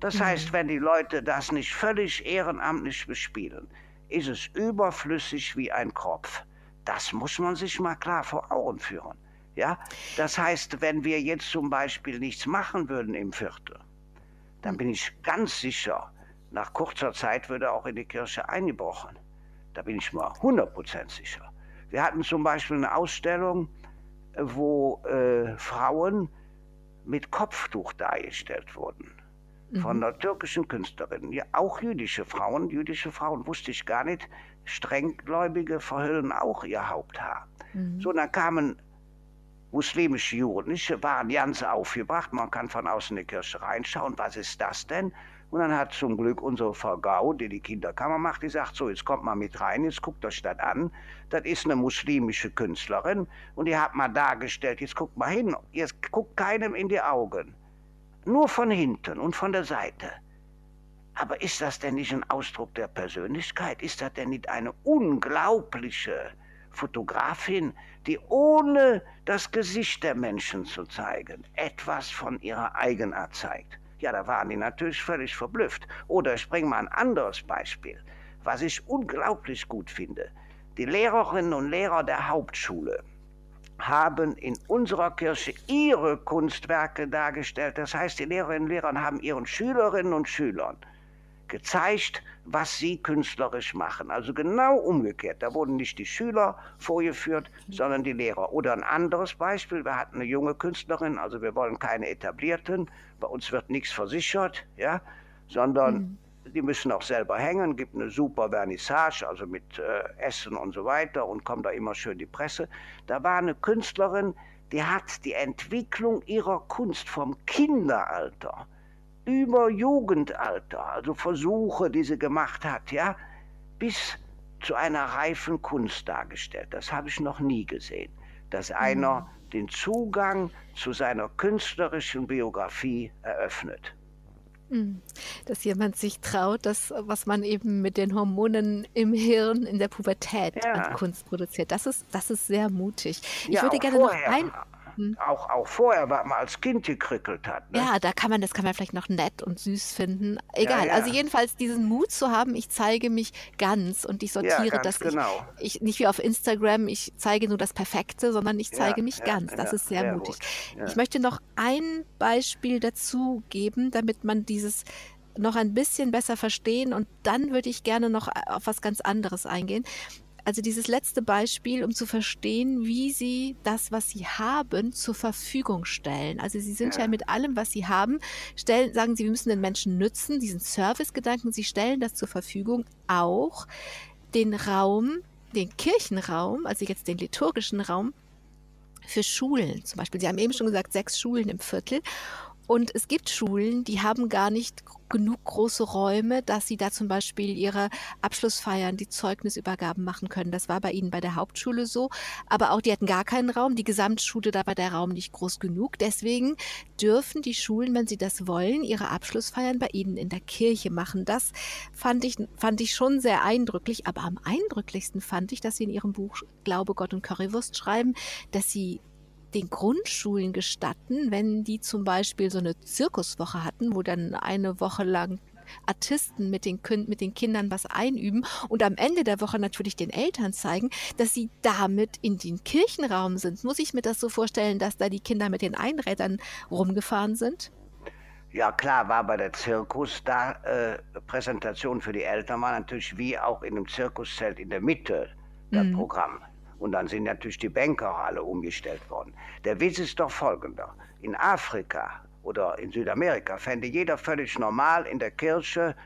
Das mhm. heißt, wenn die Leute das nicht völlig ehrenamtlich bespielen, ist es überflüssig wie ein Kropf. Das muss man sich mal klar vor Augen führen. Ja, das heißt, wenn wir jetzt zum Beispiel nichts machen würden im Viertel, dann bin ich ganz sicher, nach kurzer Zeit würde auch in die Kirche eingebrochen. Da bin ich mal 100% sicher. Wir hatten zum Beispiel eine Ausstellung, wo äh, Frauen mit Kopftuch dargestellt wurden. Von mhm. einer türkischen Künstlerin. Ja, auch jüdische Frauen. Jüdische Frauen wusste ich gar nicht. Strenggläubige verhüllen auch ihr Haupthaar. Mhm. So, dann kamen muslimische Jugendliche waren ganz aufgebracht. Man kann von außen in die Kirche reinschauen. Was ist das denn? Und dann hat zum Glück unsere Frau Gau, die die Kinderkammer macht, gesagt, so, jetzt kommt mal mit rein, jetzt guckt euch das an. Das ist eine muslimische Künstlerin und die hat mal dargestellt, jetzt guckt mal hin, jetzt guckt keinem in die Augen. Nur von hinten und von der Seite. Aber ist das denn nicht ein Ausdruck der Persönlichkeit? Ist das denn nicht eine unglaubliche Fotografin, die ohne das Gesicht der Menschen zu zeigen, etwas von ihrer Eigenart zeigt. Ja, da waren die natürlich völlig verblüfft. Oder ich bringe mal ein anderes Beispiel, was ich unglaublich gut finde. Die Lehrerinnen und Lehrer der Hauptschule haben in unserer Kirche ihre Kunstwerke dargestellt. Das heißt, die Lehrerinnen und Lehrer haben ihren Schülerinnen und Schülern gezeigt, was sie künstlerisch machen. Also genau umgekehrt. Da wurden nicht die Schüler vorgeführt, sondern die Lehrer. Oder ein anderes Beispiel, wir hatten eine junge Künstlerin, also wir wollen keine etablierten, bei uns wird nichts versichert, ja, sondern mhm. die müssen auch selber hängen, gibt eine super Vernissage, also mit äh, Essen und so weiter und kommt da immer schön die Presse. Da war eine Künstlerin, die hat die Entwicklung ihrer Kunst vom Kinderalter über Jugendalter, also Versuche, die sie gemacht hat, ja, bis zu einer reifen Kunst dargestellt. Das habe ich noch nie gesehen, dass einer mhm. den Zugang zu seiner künstlerischen Biografie eröffnet. Mhm. Dass jemand sich traut, das, was man eben mit den Hormonen im Hirn in der Pubertät ja. an Kunst produziert. Das ist, das ist sehr mutig. Ich ja, würde gerne vorher. noch ein, hm. Auch, auch vorher, was man als Kind gekrickelt hat. Ne? Ja, da kann man, das kann man vielleicht noch nett und süß finden. Egal. Ja, ja. Also jedenfalls diesen Mut zu haben, ich zeige mich ganz und ich sortiere ja, das. Genau. Ich, ich, nicht wie auf Instagram, ich zeige nur das Perfekte, sondern ich zeige mich ganz. Das ist sehr, sehr mutig. Ich möchte noch ein Beispiel dazu geben, damit man dieses noch ein bisschen besser verstehen und dann würde ich gerne noch auf was ganz anderes eingehen. Also dieses letzte Beispiel, um zu verstehen, wie sie das, was sie haben, zur Verfügung stellen. Also sie sind ja, ja mit allem, was sie haben, stellen, sagen sie, wir müssen den Menschen nützen, diesen Servicegedanken, sie stellen das zur Verfügung, auch den Raum, den Kirchenraum, also jetzt den liturgischen Raum, für Schulen zum Beispiel. Sie haben eben schon gesagt, sechs Schulen im Viertel. Und es gibt Schulen, die haben gar nicht genug große Räume, dass sie da zum Beispiel ihre Abschlussfeiern, die Zeugnisübergaben machen können. Das war bei ihnen bei der Hauptschule so. Aber auch die hatten gar keinen Raum. Die Gesamtschule, da war der Raum nicht groß genug. Deswegen dürfen die Schulen, wenn sie das wollen, ihre Abschlussfeiern bei ihnen in der Kirche machen. Das fand ich, fand ich schon sehr eindrücklich. Aber am eindrücklichsten fand ich, dass sie in ihrem Buch Glaube, Gott und Currywurst schreiben, dass sie den Grundschulen gestatten, wenn die zum Beispiel so eine Zirkuswoche hatten, wo dann eine Woche lang Artisten mit den, mit den Kindern was einüben und am Ende der Woche natürlich den Eltern zeigen, dass sie damit in den Kirchenraum sind. Muss ich mir das so vorstellen, dass da die Kinder mit den Einrädern rumgefahren sind? Ja klar, war bei der Zirkus da äh, Präsentation für die Eltern war natürlich wie auch in einem Zirkuszelt in der Mitte das mhm. Programm. Und dann sind natürlich die auch alle umgestellt worden. Der Witz ist doch folgender. In Afrika oder in Südamerika fände jeder völlig normal, in der Kirche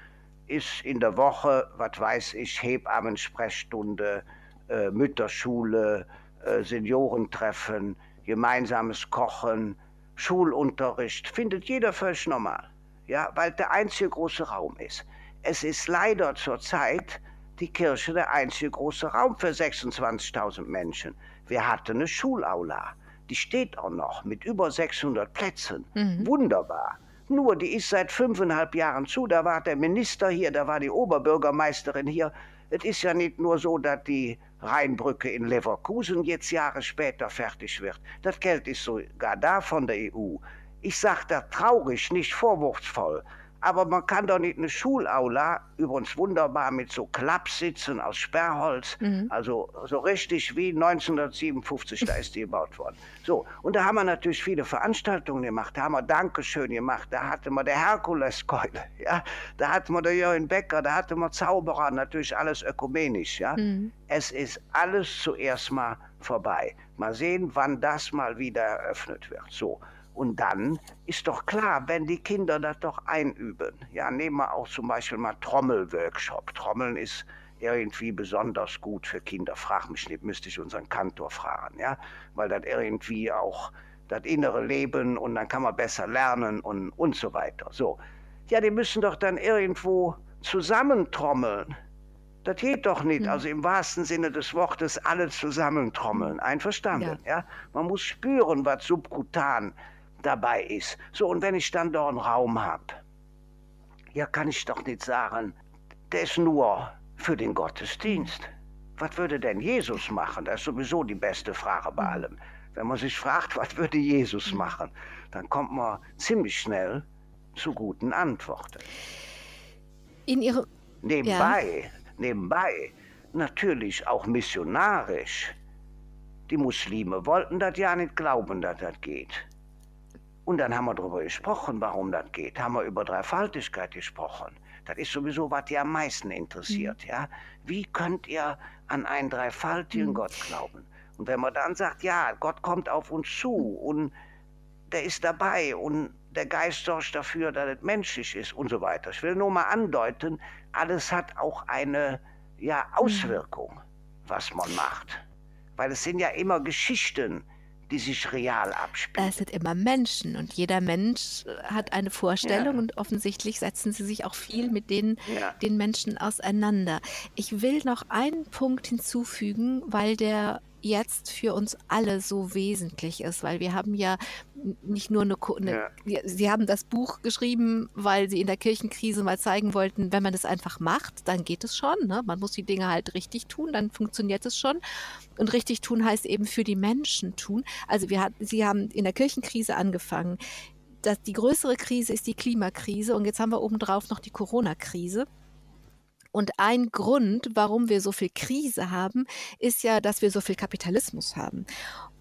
ist in der Woche, was weiß ich, Hebammensprechstunde, äh, Mütterschule, äh, Seniorentreffen, gemeinsames Kochen, Schulunterricht, findet jeder völlig normal. Ja, weil der einzige große Raum ist. Es ist leider zurzeit die Kirche der einzige große Raum für 26.000 Menschen. Wir hatten eine Schulaula. Die steht auch noch mit über 600 Plätzen. Mhm. Wunderbar. nur, die ist seit fünfeinhalb Jahren zu. Da war der Minister hier, da war die Oberbürgermeisterin hier. Es ist ja nicht nur so, dass die Rheinbrücke in Leverkusen jetzt Jahre später fertig wird. Das Geld ist sogar da von der EU. Ich sage da traurig, nicht vorwurfsvoll. Aber man kann doch nicht eine Schulaula, übrigens wunderbar mit so Klappsitzen aus Sperrholz, mhm. also so richtig wie 1957, da ist die gebaut worden. So, und da haben wir natürlich viele Veranstaltungen gemacht, da haben wir Dankeschön gemacht, da hatten wir der Herkuleskeule, ja, da hatten wir der Jörn Becker, da hatten wir Zauberer, natürlich alles ökumenisch, ja. Mhm. Es ist alles zuerst mal vorbei. Mal sehen, wann das mal wieder eröffnet wird. So. Und dann ist doch klar, wenn die Kinder das doch einüben. Ja, nehmen wir auch zum Beispiel mal Trommelworkshop. Trommeln ist irgendwie besonders gut für Kinder. Frag mich nicht, müsste ich unseren Kantor fragen, ja, weil das irgendwie auch das innere Leben und dann kann man besser lernen und, und so weiter. So. Ja, die müssen doch dann irgendwo zusammentrommeln. Das geht doch nicht. Mhm. Also im wahrsten Sinne des Wortes alle zusammentrommeln. Einverstanden? Ja. ja? Man muss spüren, was subkutan dabei ist. So, und wenn ich dann da einen Raum habe, ja, kann ich doch nicht sagen, der ist nur für den Gottesdienst. Was würde denn Jesus machen? Das ist sowieso die beste Frage bei allem. Wenn man sich fragt, was würde Jesus machen, dann kommt man ziemlich schnell zu guten Antworten. In Ihrem nebenbei, ja. nebenbei, natürlich auch missionarisch. Die Muslime wollten das ja nicht glauben, dass das geht. Und dann haben wir darüber gesprochen, warum das geht. Haben wir über Dreifaltigkeit gesprochen. Das ist sowieso, was die am meisten interessiert. Mhm. Ja? Wie könnt ihr an einen dreifaltigen mhm. Gott glauben? Und wenn man dann sagt, ja, Gott kommt auf uns zu und der ist dabei und der Geist sorgt dafür, dass es menschlich ist und so weiter. Ich will nur mal andeuten, alles hat auch eine ja, mhm. Auswirkung, was man macht. Weil es sind ja immer Geschichten, die sich real abspielen. Es sind immer Menschen und jeder Mensch äh, hat eine Vorstellung ja. und offensichtlich setzen sie sich auch viel mit den, ja. den Menschen auseinander. Ich will noch einen Punkt hinzufügen, weil der jetzt für uns alle so wesentlich ist, weil wir haben ja nicht nur eine, eine ja. Sie haben das Buch geschrieben, weil Sie in der Kirchenkrise mal zeigen wollten, wenn man das einfach macht, dann geht es schon. Ne? Man muss die Dinge halt richtig tun, dann funktioniert es schon. Und richtig tun heißt eben für die Menschen tun. Also wir Sie haben in der Kirchenkrise angefangen. Das, die größere Krise ist die Klimakrise und jetzt haben wir obendrauf noch die Corona-Krise. Und ein Grund, warum wir so viel Krise haben, ist ja, dass wir so viel Kapitalismus haben.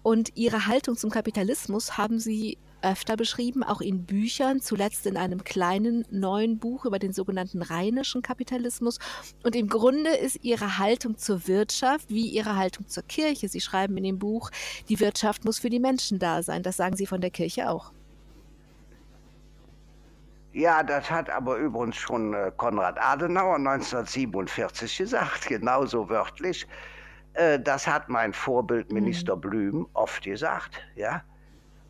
Und ihre Haltung zum Kapitalismus haben sie öfter beschrieben, auch in Büchern, zuletzt in einem kleinen neuen Buch über den sogenannten rheinischen Kapitalismus. Und im Grunde ist ihre Haltung zur Wirtschaft wie ihre Haltung zur Kirche. Sie schreiben in dem Buch, die Wirtschaft muss für die Menschen da sein. Das sagen sie von der Kirche auch. Ja, das hat aber übrigens schon äh, Konrad Adenauer 1947 gesagt, genauso wörtlich. Äh, das hat mein Vorbild Minister mhm. Blüm oft gesagt, ja.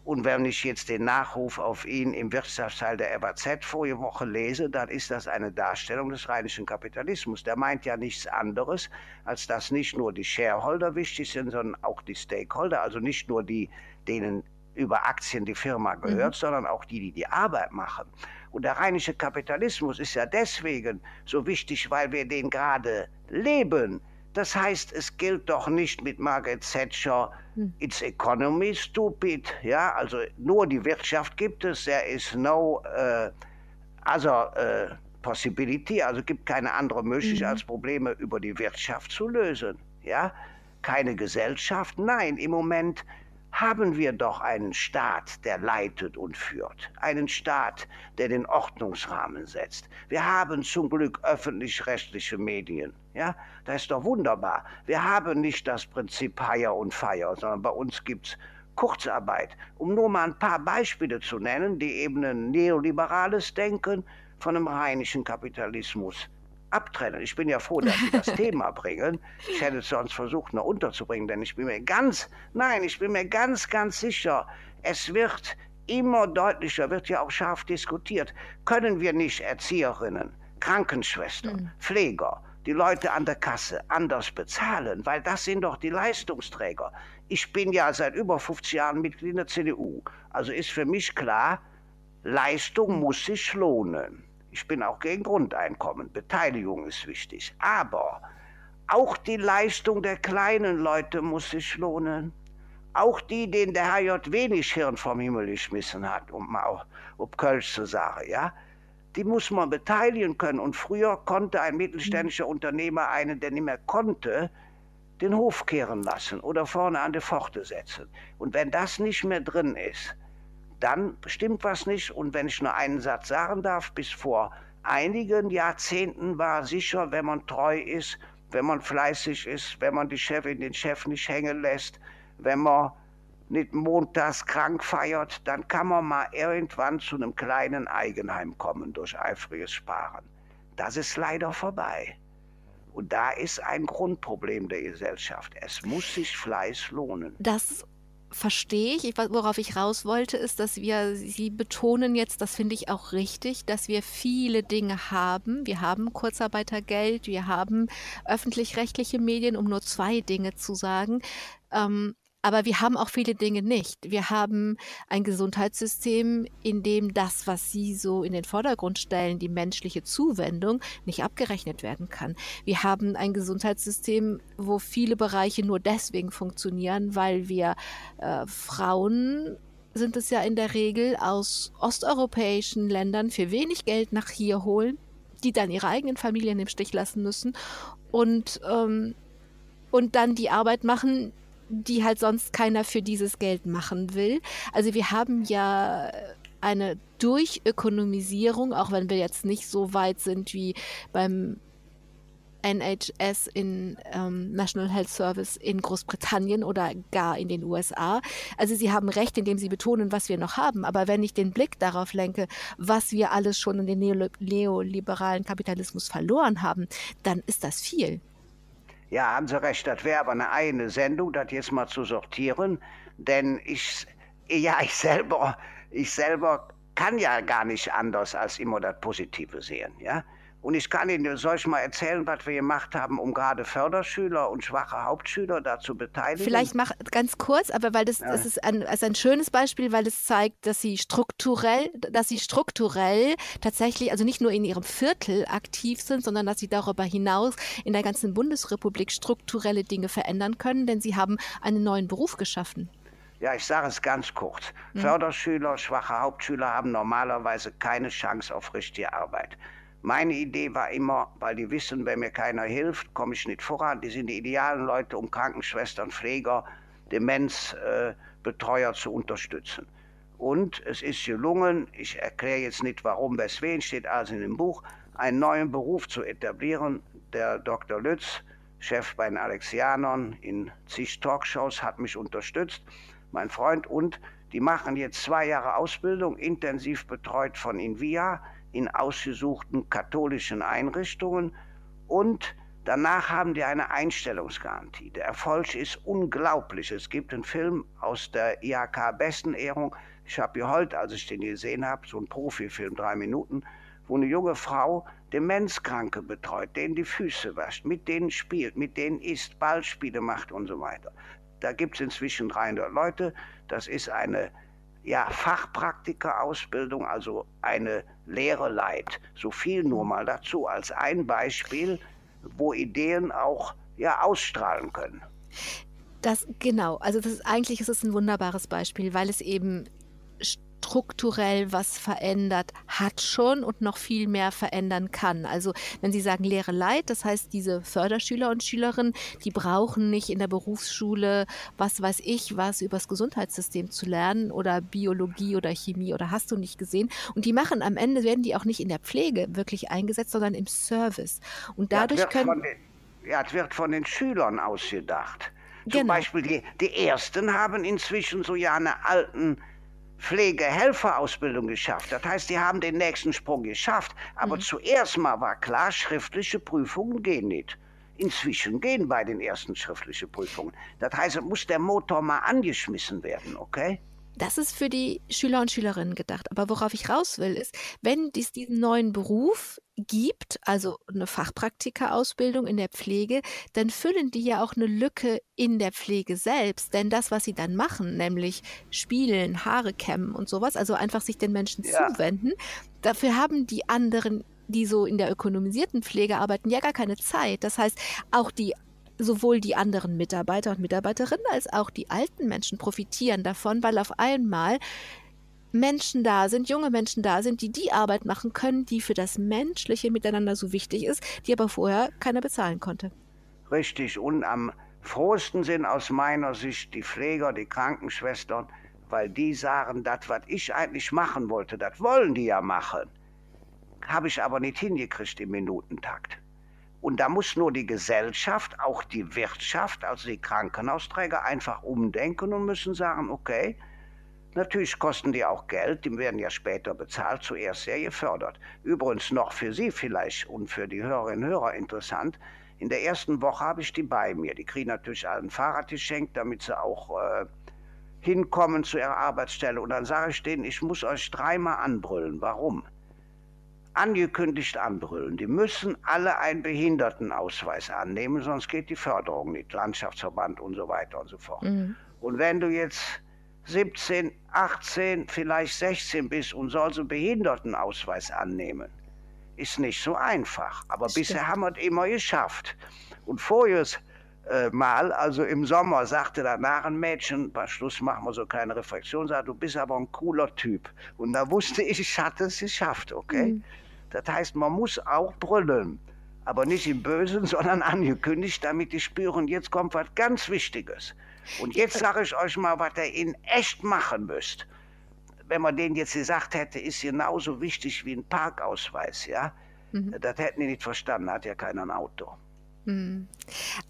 Und wenn ich jetzt den Nachruf auf ihn im Wirtschaftsteil der FAZ vorige Woche lese, dann ist das eine Darstellung des rheinischen Kapitalismus. Der meint ja nichts anderes, als dass nicht nur die Shareholder wichtig sind, sondern auch die Stakeholder, also nicht nur die, denen über Aktien die Firma gehört, mhm. sondern auch die, die die Arbeit machen. Und der rheinische Kapitalismus ist ja deswegen so wichtig, weil wir den gerade leben. Das heißt, es gilt doch nicht mit Margaret Thatcher, hm. it's economy stupid, ja, also nur die Wirtschaft gibt es, there is no uh, other uh, possibility, also gibt keine andere Möglichkeit, mhm. als Probleme über die Wirtschaft zu lösen, ja. Keine Gesellschaft, nein, im Moment haben wir doch einen Staat, der leitet und führt, einen Staat, der den Ordnungsrahmen setzt. Wir haben zum Glück öffentlich-rechtliche Medien. Ja, das ist doch wunderbar. Wir haben nicht das Prinzip Hire und Fire, sondern bei uns gibt es Kurzarbeit. Um nur mal ein paar Beispiele zu nennen, die eben ein neoliberales Denken von einem rheinischen Kapitalismus abtrennen. Ich bin ja froh, dass Sie das Thema bringen. Ich hätte es sonst versucht, noch unterzubringen, denn ich bin mir ganz, nein, ich bin mir ganz, ganz sicher, es wird immer deutlicher, wird ja auch scharf diskutiert. Können wir nicht Erzieherinnen, Krankenschwestern, mhm. Pfleger, die Leute an der Kasse anders bezahlen, weil das sind doch die Leistungsträger. Ich bin ja seit über 50 Jahren Mitglied der CDU. Also ist für mich klar, Leistung muss sich lohnen. Ich bin auch gegen Grundeinkommen. Beteiligung ist wichtig. Aber auch die Leistung der kleinen Leute muss sich lohnen. Auch die, denen der HJ wenig Hirn vom Himmel geschmissen hat, um mal ob Kölsch zu sagen, ja, die muss man beteiligen können. Und früher konnte ein mittelständischer Unternehmer einen, der nicht mehr konnte, den Hof kehren lassen oder vorne an die Pforte setzen. Und wenn das nicht mehr drin ist, dann stimmt was nicht. Und wenn ich nur einen Satz sagen darf, bis vor einigen Jahrzehnten war sicher, wenn man treu ist, wenn man fleißig ist, wenn man die Chefin den Chef nicht hängen lässt, wenn man nicht montags krank feiert, dann kann man mal irgendwann zu einem kleinen Eigenheim kommen durch eifriges Sparen. Das ist leider vorbei. Und da ist ein Grundproblem der Gesellschaft. Es muss sich Fleiß lohnen. Das verstehe ich. Worauf ich raus wollte, ist, dass wir, Sie betonen jetzt, das finde ich auch richtig, dass wir viele Dinge haben. Wir haben Kurzarbeitergeld, wir haben öffentlich-rechtliche Medien, um nur zwei Dinge zu sagen. Ähm, aber wir haben auch viele Dinge nicht. Wir haben ein Gesundheitssystem, in dem das, was Sie so in den Vordergrund stellen, die menschliche Zuwendung, nicht abgerechnet werden kann. Wir haben ein Gesundheitssystem, wo viele Bereiche nur deswegen funktionieren, weil wir äh, Frauen sind es ja in der Regel aus osteuropäischen Ländern für wenig Geld nach hier holen, die dann ihre eigenen Familien im Stich lassen müssen und, ähm, und dann die Arbeit machen, die halt sonst keiner für dieses Geld machen will. Also wir haben ja eine Durchökonomisierung, auch wenn wir jetzt nicht so weit sind wie beim NHS in ähm, National Health Service in Großbritannien oder gar in den USA. Also Sie haben recht, indem Sie betonen, was wir noch haben. Aber wenn ich den Blick darauf lenke, was wir alles schon in den neoliberalen Kapitalismus verloren haben, dann ist das viel. Ja, haben Sie recht, das wäre aber eine eigene Sendung, das jetzt mal zu sortieren. Denn ich, ja, ich selber, ich selber kann ja gar nicht anders als immer das Positive sehen, ja. Und ich kann Ihnen, soll ich mal erzählen, was wir gemacht haben, um gerade Förderschüler und schwache Hauptschüler dazu beteiligen? Vielleicht mach ganz kurz, aber weil das, ja. das ist, ein, ist ein schönes Beispiel, weil es zeigt, dass sie strukturell, dass sie strukturell tatsächlich, also nicht nur in ihrem Viertel aktiv sind, sondern dass sie darüber hinaus in der ganzen Bundesrepublik strukturelle Dinge verändern können, denn sie haben einen neuen Beruf geschaffen. Ja, ich sage es ganz kurz. Mhm. Förderschüler, schwache Hauptschüler haben normalerweise keine Chance auf richtige Arbeit. Meine Idee war immer, weil die wissen, wenn mir keiner hilft, komme ich nicht voran. Die sind die idealen Leute, um Krankenschwestern, Pfleger, Demenzbetreuer äh, zu unterstützen. Und es ist gelungen, ich erkläre jetzt nicht warum, weswegen, steht also in dem Buch, einen neuen Beruf zu etablieren. Der Dr. Lütz, Chef bei den Alexianern in zig Talkshows, hat mich unterstützt, mein Freund, und die machen jetzt zwei Jahre Ausbildung, intensiv betreut von Invia in ausgesuchten katholischen Einrichtungen und danach haben die eine Einstellungsgarantie. Der Erfolg ist unglaublich. Es gibt einen Film aus der IHK Bestenehrung. Ich habe heute, als ich den gesehen habe, so einen Profifilm, drei Minuten, wo eine junge Frau Demenzkranke betreut, denen die Füße wascht, mit denen spielt, mit denen isst, Ballspiele macht und so weiter. Da gibt es inzwischen 300 Leute. Das ist eine ja, Fachpraktikerausbildung, also eine Lehre Leit. So viel nur mal dazu als ein Beispiel, wo Ideen auch ja ausstrahlen können. Das genau, also das ist, eigentlich ist es ein wunderbares Beispiel, weil es eben strukturell was verändert hat schon und noch viel mehr verändern kann. Also wenn Sie sagen Lehre Leid, das heißt, diese Förderschüler und Schülerinnen, die brauchen nicht in der Berufsschule, was weiß ich, was übers Gesundheitssystem zu lernen oder Biologie oder Chemie oder hast du nicht gesehen. Und die machen am Ende, werden die auch nicht in der Pflege wirklich eingesetzt, sondern im Service. Und dadurch ja, können... Den, ja, es wird von den Schülern ausgedacht. Zum genau. Beispiel die, die Ersten haben inzwischen so ja eine alten Pflegehelferausbildung geschafft. Das heißt, die haben den nächsten Sprung geschafft. Aber mhm. zuerst mal war klar, schriftliche Prüfungen gehen nicht. Inzwischen gehen bei den ersten schriftliche Prüfungen. Das heißt, muss der Motor mal angeschmissen werden, okay? Das ist für die Schüler und Schülerinnen gedacht. Aber worauf ich raus will, ist, wenn es diesen neuen Beruf gibt, also eine Fachpraktika-Ausbildung in der Pflege, dann füllen die ja auch eine Lücke in der Pflege selbst. Denn das, was sie dann machen, nämlich spielen, Haare kämmen und sowas, also einfach sich den Menschen ja. zuwenden, dafür haben die anderen die so in der ökonomisierten Pflege arbeiten, ja gar keine Zeit. Das heißt, auch die sowohl die anderen Mitarbeiter und Mitarbeiterinnen als auch die alten Menschen profitieren davon, weil auf einmal Menschen da sind, junge Menschen da sind, die die Arbeit machen können, die für das menschliche Miteinander so wichtig ist, die aber vorher keiner bezahlen konnte. Richtig. Und am frohsten sind aus meiner Sicht die Pfleger, die Krankenschwestern, weil die sagen, das, was ich eigentlich machen wollte, das wollen die ja machen. Habe ich aber nicht hingekriegt im Minutentakt. Und da muss nur die Gesellschaft, auch die Wirtschaft, also die Krankenhausträger einfach umdenken und müssen sagen, okay, natürlich kosten die auch Geld, die werden ja später bezahlt, zuerst sehr gefördert. Übrigens noch für Sie vielleicht und für die Hörerinnen und Hörer interessant, in der ersten Woche habe ich die bei mir. Die kriegen natürlich ein Fahrrad geschenkt, damit sie auch äh, hinkommen zu ihrer Arbeitsstelle. Und dann sage ich denen, ich muss euch dreimal anbrüllen. Warum? Angekündigt anbrüllen. Die müssen alle einen Behindertenausweis annehmen, sonst geht die Förderung nicht, Landschaftsverband und so weiter und so fort. Mhm. Und wenn du jetzt 17, 18, vielleicht 16 bist und sollst einen Behindertenausweis annehmen, ist nicht so einfach. Aber Stimmt. bisher haben wir es immer geschafft. Und vorher äh, Mal, also im Sommer, sagte danach ein Mädchen, bei Schluss machen wir so keine Reflexion, sagte, du bist aber ein cooler Typ. Und da wusste ich, ich hatte es geschafft, okay? Mhm. Das heißt, man muss auch brüllen. Aber nicht im Bösen, sondern angekündigt, damit die spüren, jetzt kommt was ganz Wichtiges. Und jetzt sage ich euch mal, was ihr in echt machen müsst. Wenn man denen jetzt gesagt hätte, ist genauso wichtig wie ein Parkausweis, ja? Mhm. Das hätten die nicht verstanden, hat ja keiner ein Auto. Mhm.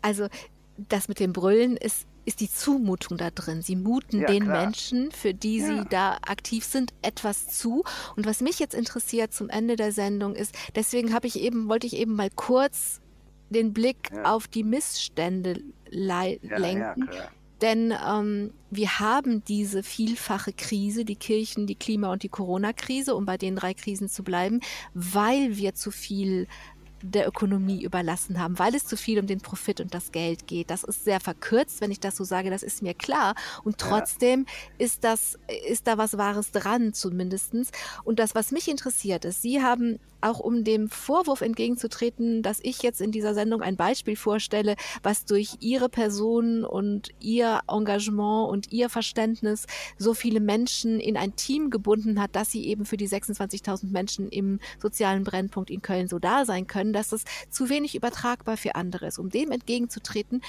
Also das mit dem Brüllen ist ist die Zumutung da drin. Sie muten ja, den klar. Menschen, für die ja. sie da aktiv sind, etwas zu. Und was mich jetzt interessiert zum Ende der Sendung ist, deswegen habe ich eben, wollte ich eben mal kurz den Blick ja. auf die Missstände lenken. Denn ähm, wir haben diese vielfache Krise, die Kirchen, die Klima- und die Corona-Krise, um bei den drei Krisen zu bleiben, weil wir zu viel der Ökonomie überlassen haben, weil es zu viel um den Profit und das Geld geht. Das ist sehr verkürzt, wenn ich das so sage, das ist mir klar. Und trotzdem ja. ist das, ist da was Wahres dran, zumindestens. Und das, was mich interessiert, ist, Sie haben auch um dem Vorwurf entgegenzutreten, dass ich jetzt in dieser Sendung ein Beispiel vorstelle, was durch ihre Person und ihr Engagement und ihr Verständnis so viele Menschen in ein Team gebunden hat, dass sie eben für die 26.000 Menschen im sozialen Brennpunkt in Köln so da sein können, dass es zu wenig übertragbar für andere ist. Um dem entgegenzutreten,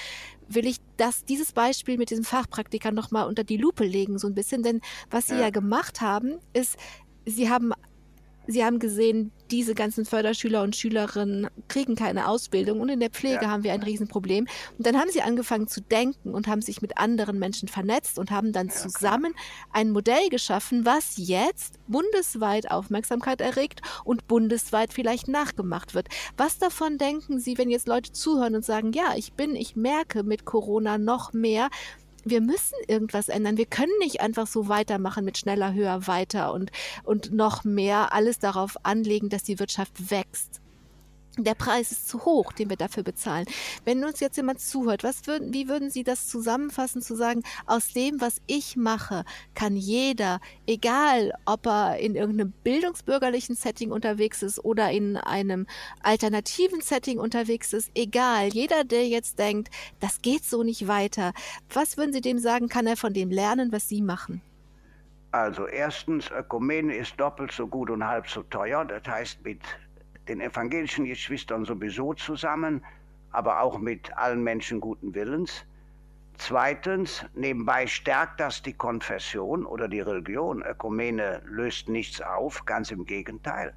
will ich das, dieses Beispiel mit diesem Fachpraktiker nochmal unter die Lupe legen, so ein bisschen. Denn was sie ja, ja gemacht haben, ist, sie haben Sie haben gesehen, diese ganzen Förderschüler und Schülerinnen kriegen keine Ausbildung und in der Pflege ja. haben wir ein Riesenproblem. Und dann haben sie angefangen zu denken und haben sich mit anderen Menschen vernetzt und haben dann ja, zusammen ein Modell geschaffen, was jetzt bundesweit Aufmerksamkeit erregt und bundesweit vielleicht nachgemacht wird. Was davon denken Sie, wenn jetzt Leute zuhören und sagen, ja, ich bin, ich merke mit Corona noch mehr, wir müssen irgendwas ändern. Wir können nicht einfach so weitermachen mit schneller, höher, weiter und, und noch mehr alles darauf anlegen, dass die Wirtschaft wächst der Preis ist zu hoch, den wir dafür bezahlen. Wenn uns jetzt jemand zuhört, was würden, wie würden Sie das zusammenfassen, zu sagen, aus dem, was ich mache, kann jeder, egal ob er in irgendeinem bildungsbürgerlichen Setting unterwegs ist oder in einem alternativen Setting unterwegs ist, egal, jeder, der jetzt denkt, das geht so nicht weiter, was würden Sie dem sagen, kann er von dem lernen, was Sie machen? Also erstens, Ökumene ist doppelt so gut und halb so teuer. Das heißt, mit den evangelischen Geschwistern sowieso zusammen, aber auch mit allen Menschen guten Willens. Zweitens, nebenbei stärkt das die Konfession oder die Religion. Ökumene löst nichts auf, ganz im Gegenteil.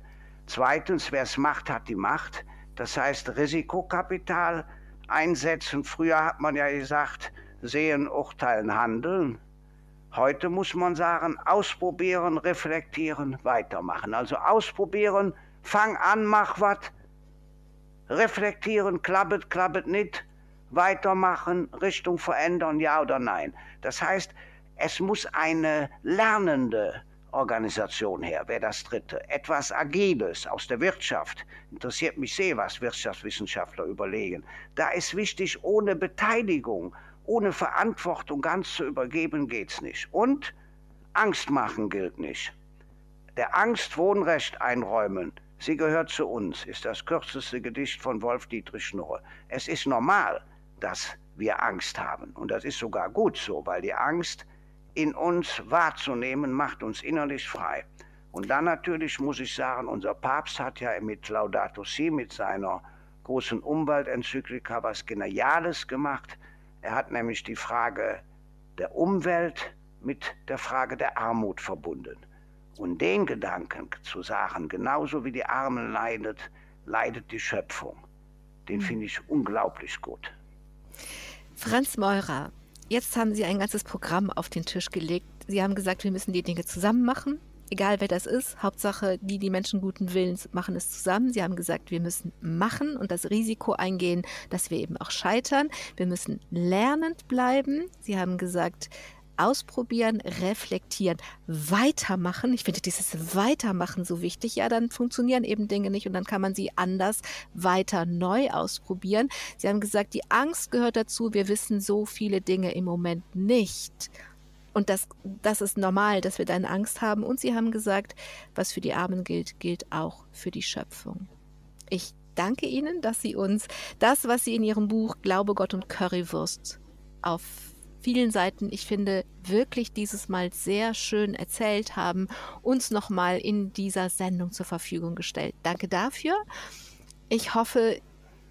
Zweitens, wer es macht, hat die Macht. Das heißt, Risikokapital einsetzen. Früher hat man ja gesagt, sehen, urteilen, handeln. Heute muss man sagen, ausprobieren, reflektieren, weitermachen. Also ausprobieren, fang an, mach was, reflektieren, klappet, klappet nicht, weitermachen, Richtung verändern, ja oder nein. Das heißt, Es muss eine lernende Organisation her, wäre das dritte. Etwas Agiles aus der Wirtschaft. Interessiert mich sehr, was Wirtschaftswissenschaftler überlegen. Da ist wichtig, ohne Beteiligung, ohne Verantwortung ganz zu übergeben, geht's nicht. Und Angst machen gilt nicht. Der Angst Wohnrecht einräumen, sie gehört zu uns, ist das kürzeste Gedicht von Wolf Dietrich Schnurre. Es ist normal, dass wir Angst haben. Und das ist sogar gut so, weil die Angst in uns wahrzunehmen, macht uns innerlich frei. Und dann natürlich muss ich sagen, unser Papst hat ja mit Laudato Si, mit seiner großen Umweltenzyklika was Geniales gemacht. Er hat nämlich die Frage der Umwelt mit der Frage der Armut verbunden. Und den Gedanken zu sagen, genauso wie die Armen leidet, leidet die Schöpfung, den mhm. finde ich unglaublich gut. Franz Meurer, Jetzt haben Sie ein ganzes Programm auf den Tisch gelegt. Sie haben gesagt, wir müssen die Dinge zusammen machen. Egal wer das ist, Hauptsache, die, die Menschen guten Willens machen es zusammen. Sie haben gesagt, wir müssen machen und das Risiko eingehen, dass wir eben auch scheitern. Wir müssen lernend bleiben. Sie haben gesagt, ausprobieren, reflektieren, weitermachen. Ich finde dieses Weitermachen so wichtig. Ja, dann funktionieren eben Dinge nicht und dann kann man sie anders weiter neu ausprobieren. Sie haben gesagt, die Angst gehört dazu. Wir wissen so viele Dinge im Moment nicht. Und das, das ist normal, dass wir dann Angst haben. Und sie haben gesagt, was für die Armen gilt, gilt auch für die Schöpfung. Ich danke Ihnen, dass Sie uns das, was Sie in Ihrem Buch Glaube, Gott und Currywurst auf vielen Seiten, ich finde, wirklich dieses Mal sehr schön erzählt haben, uns nochmal in dieser Sendung zur Verfügung gestellt. Danke dafür. Ich hoffe,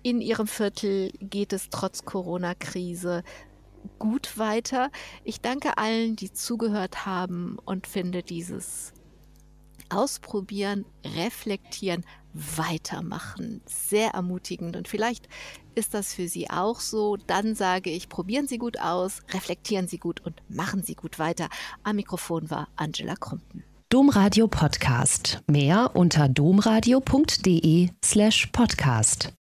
in Ihrem Viertel geht es trotz Corona-Krise gut weiter. Ich danke allen, die zugehört haben und finde dieses Ausprobieren, Reflektieren, Weitermachen sehr ermutigend. Und vielleicht ist das für Sie auch so. Dann sage ich, probieren Sie gut aus, reflektieren Sie gut und machen Sie gut weiter. Am Mikrofon war Angela Krumpen. Domradio Podcast. Mehr unter domradio.de slash podcast.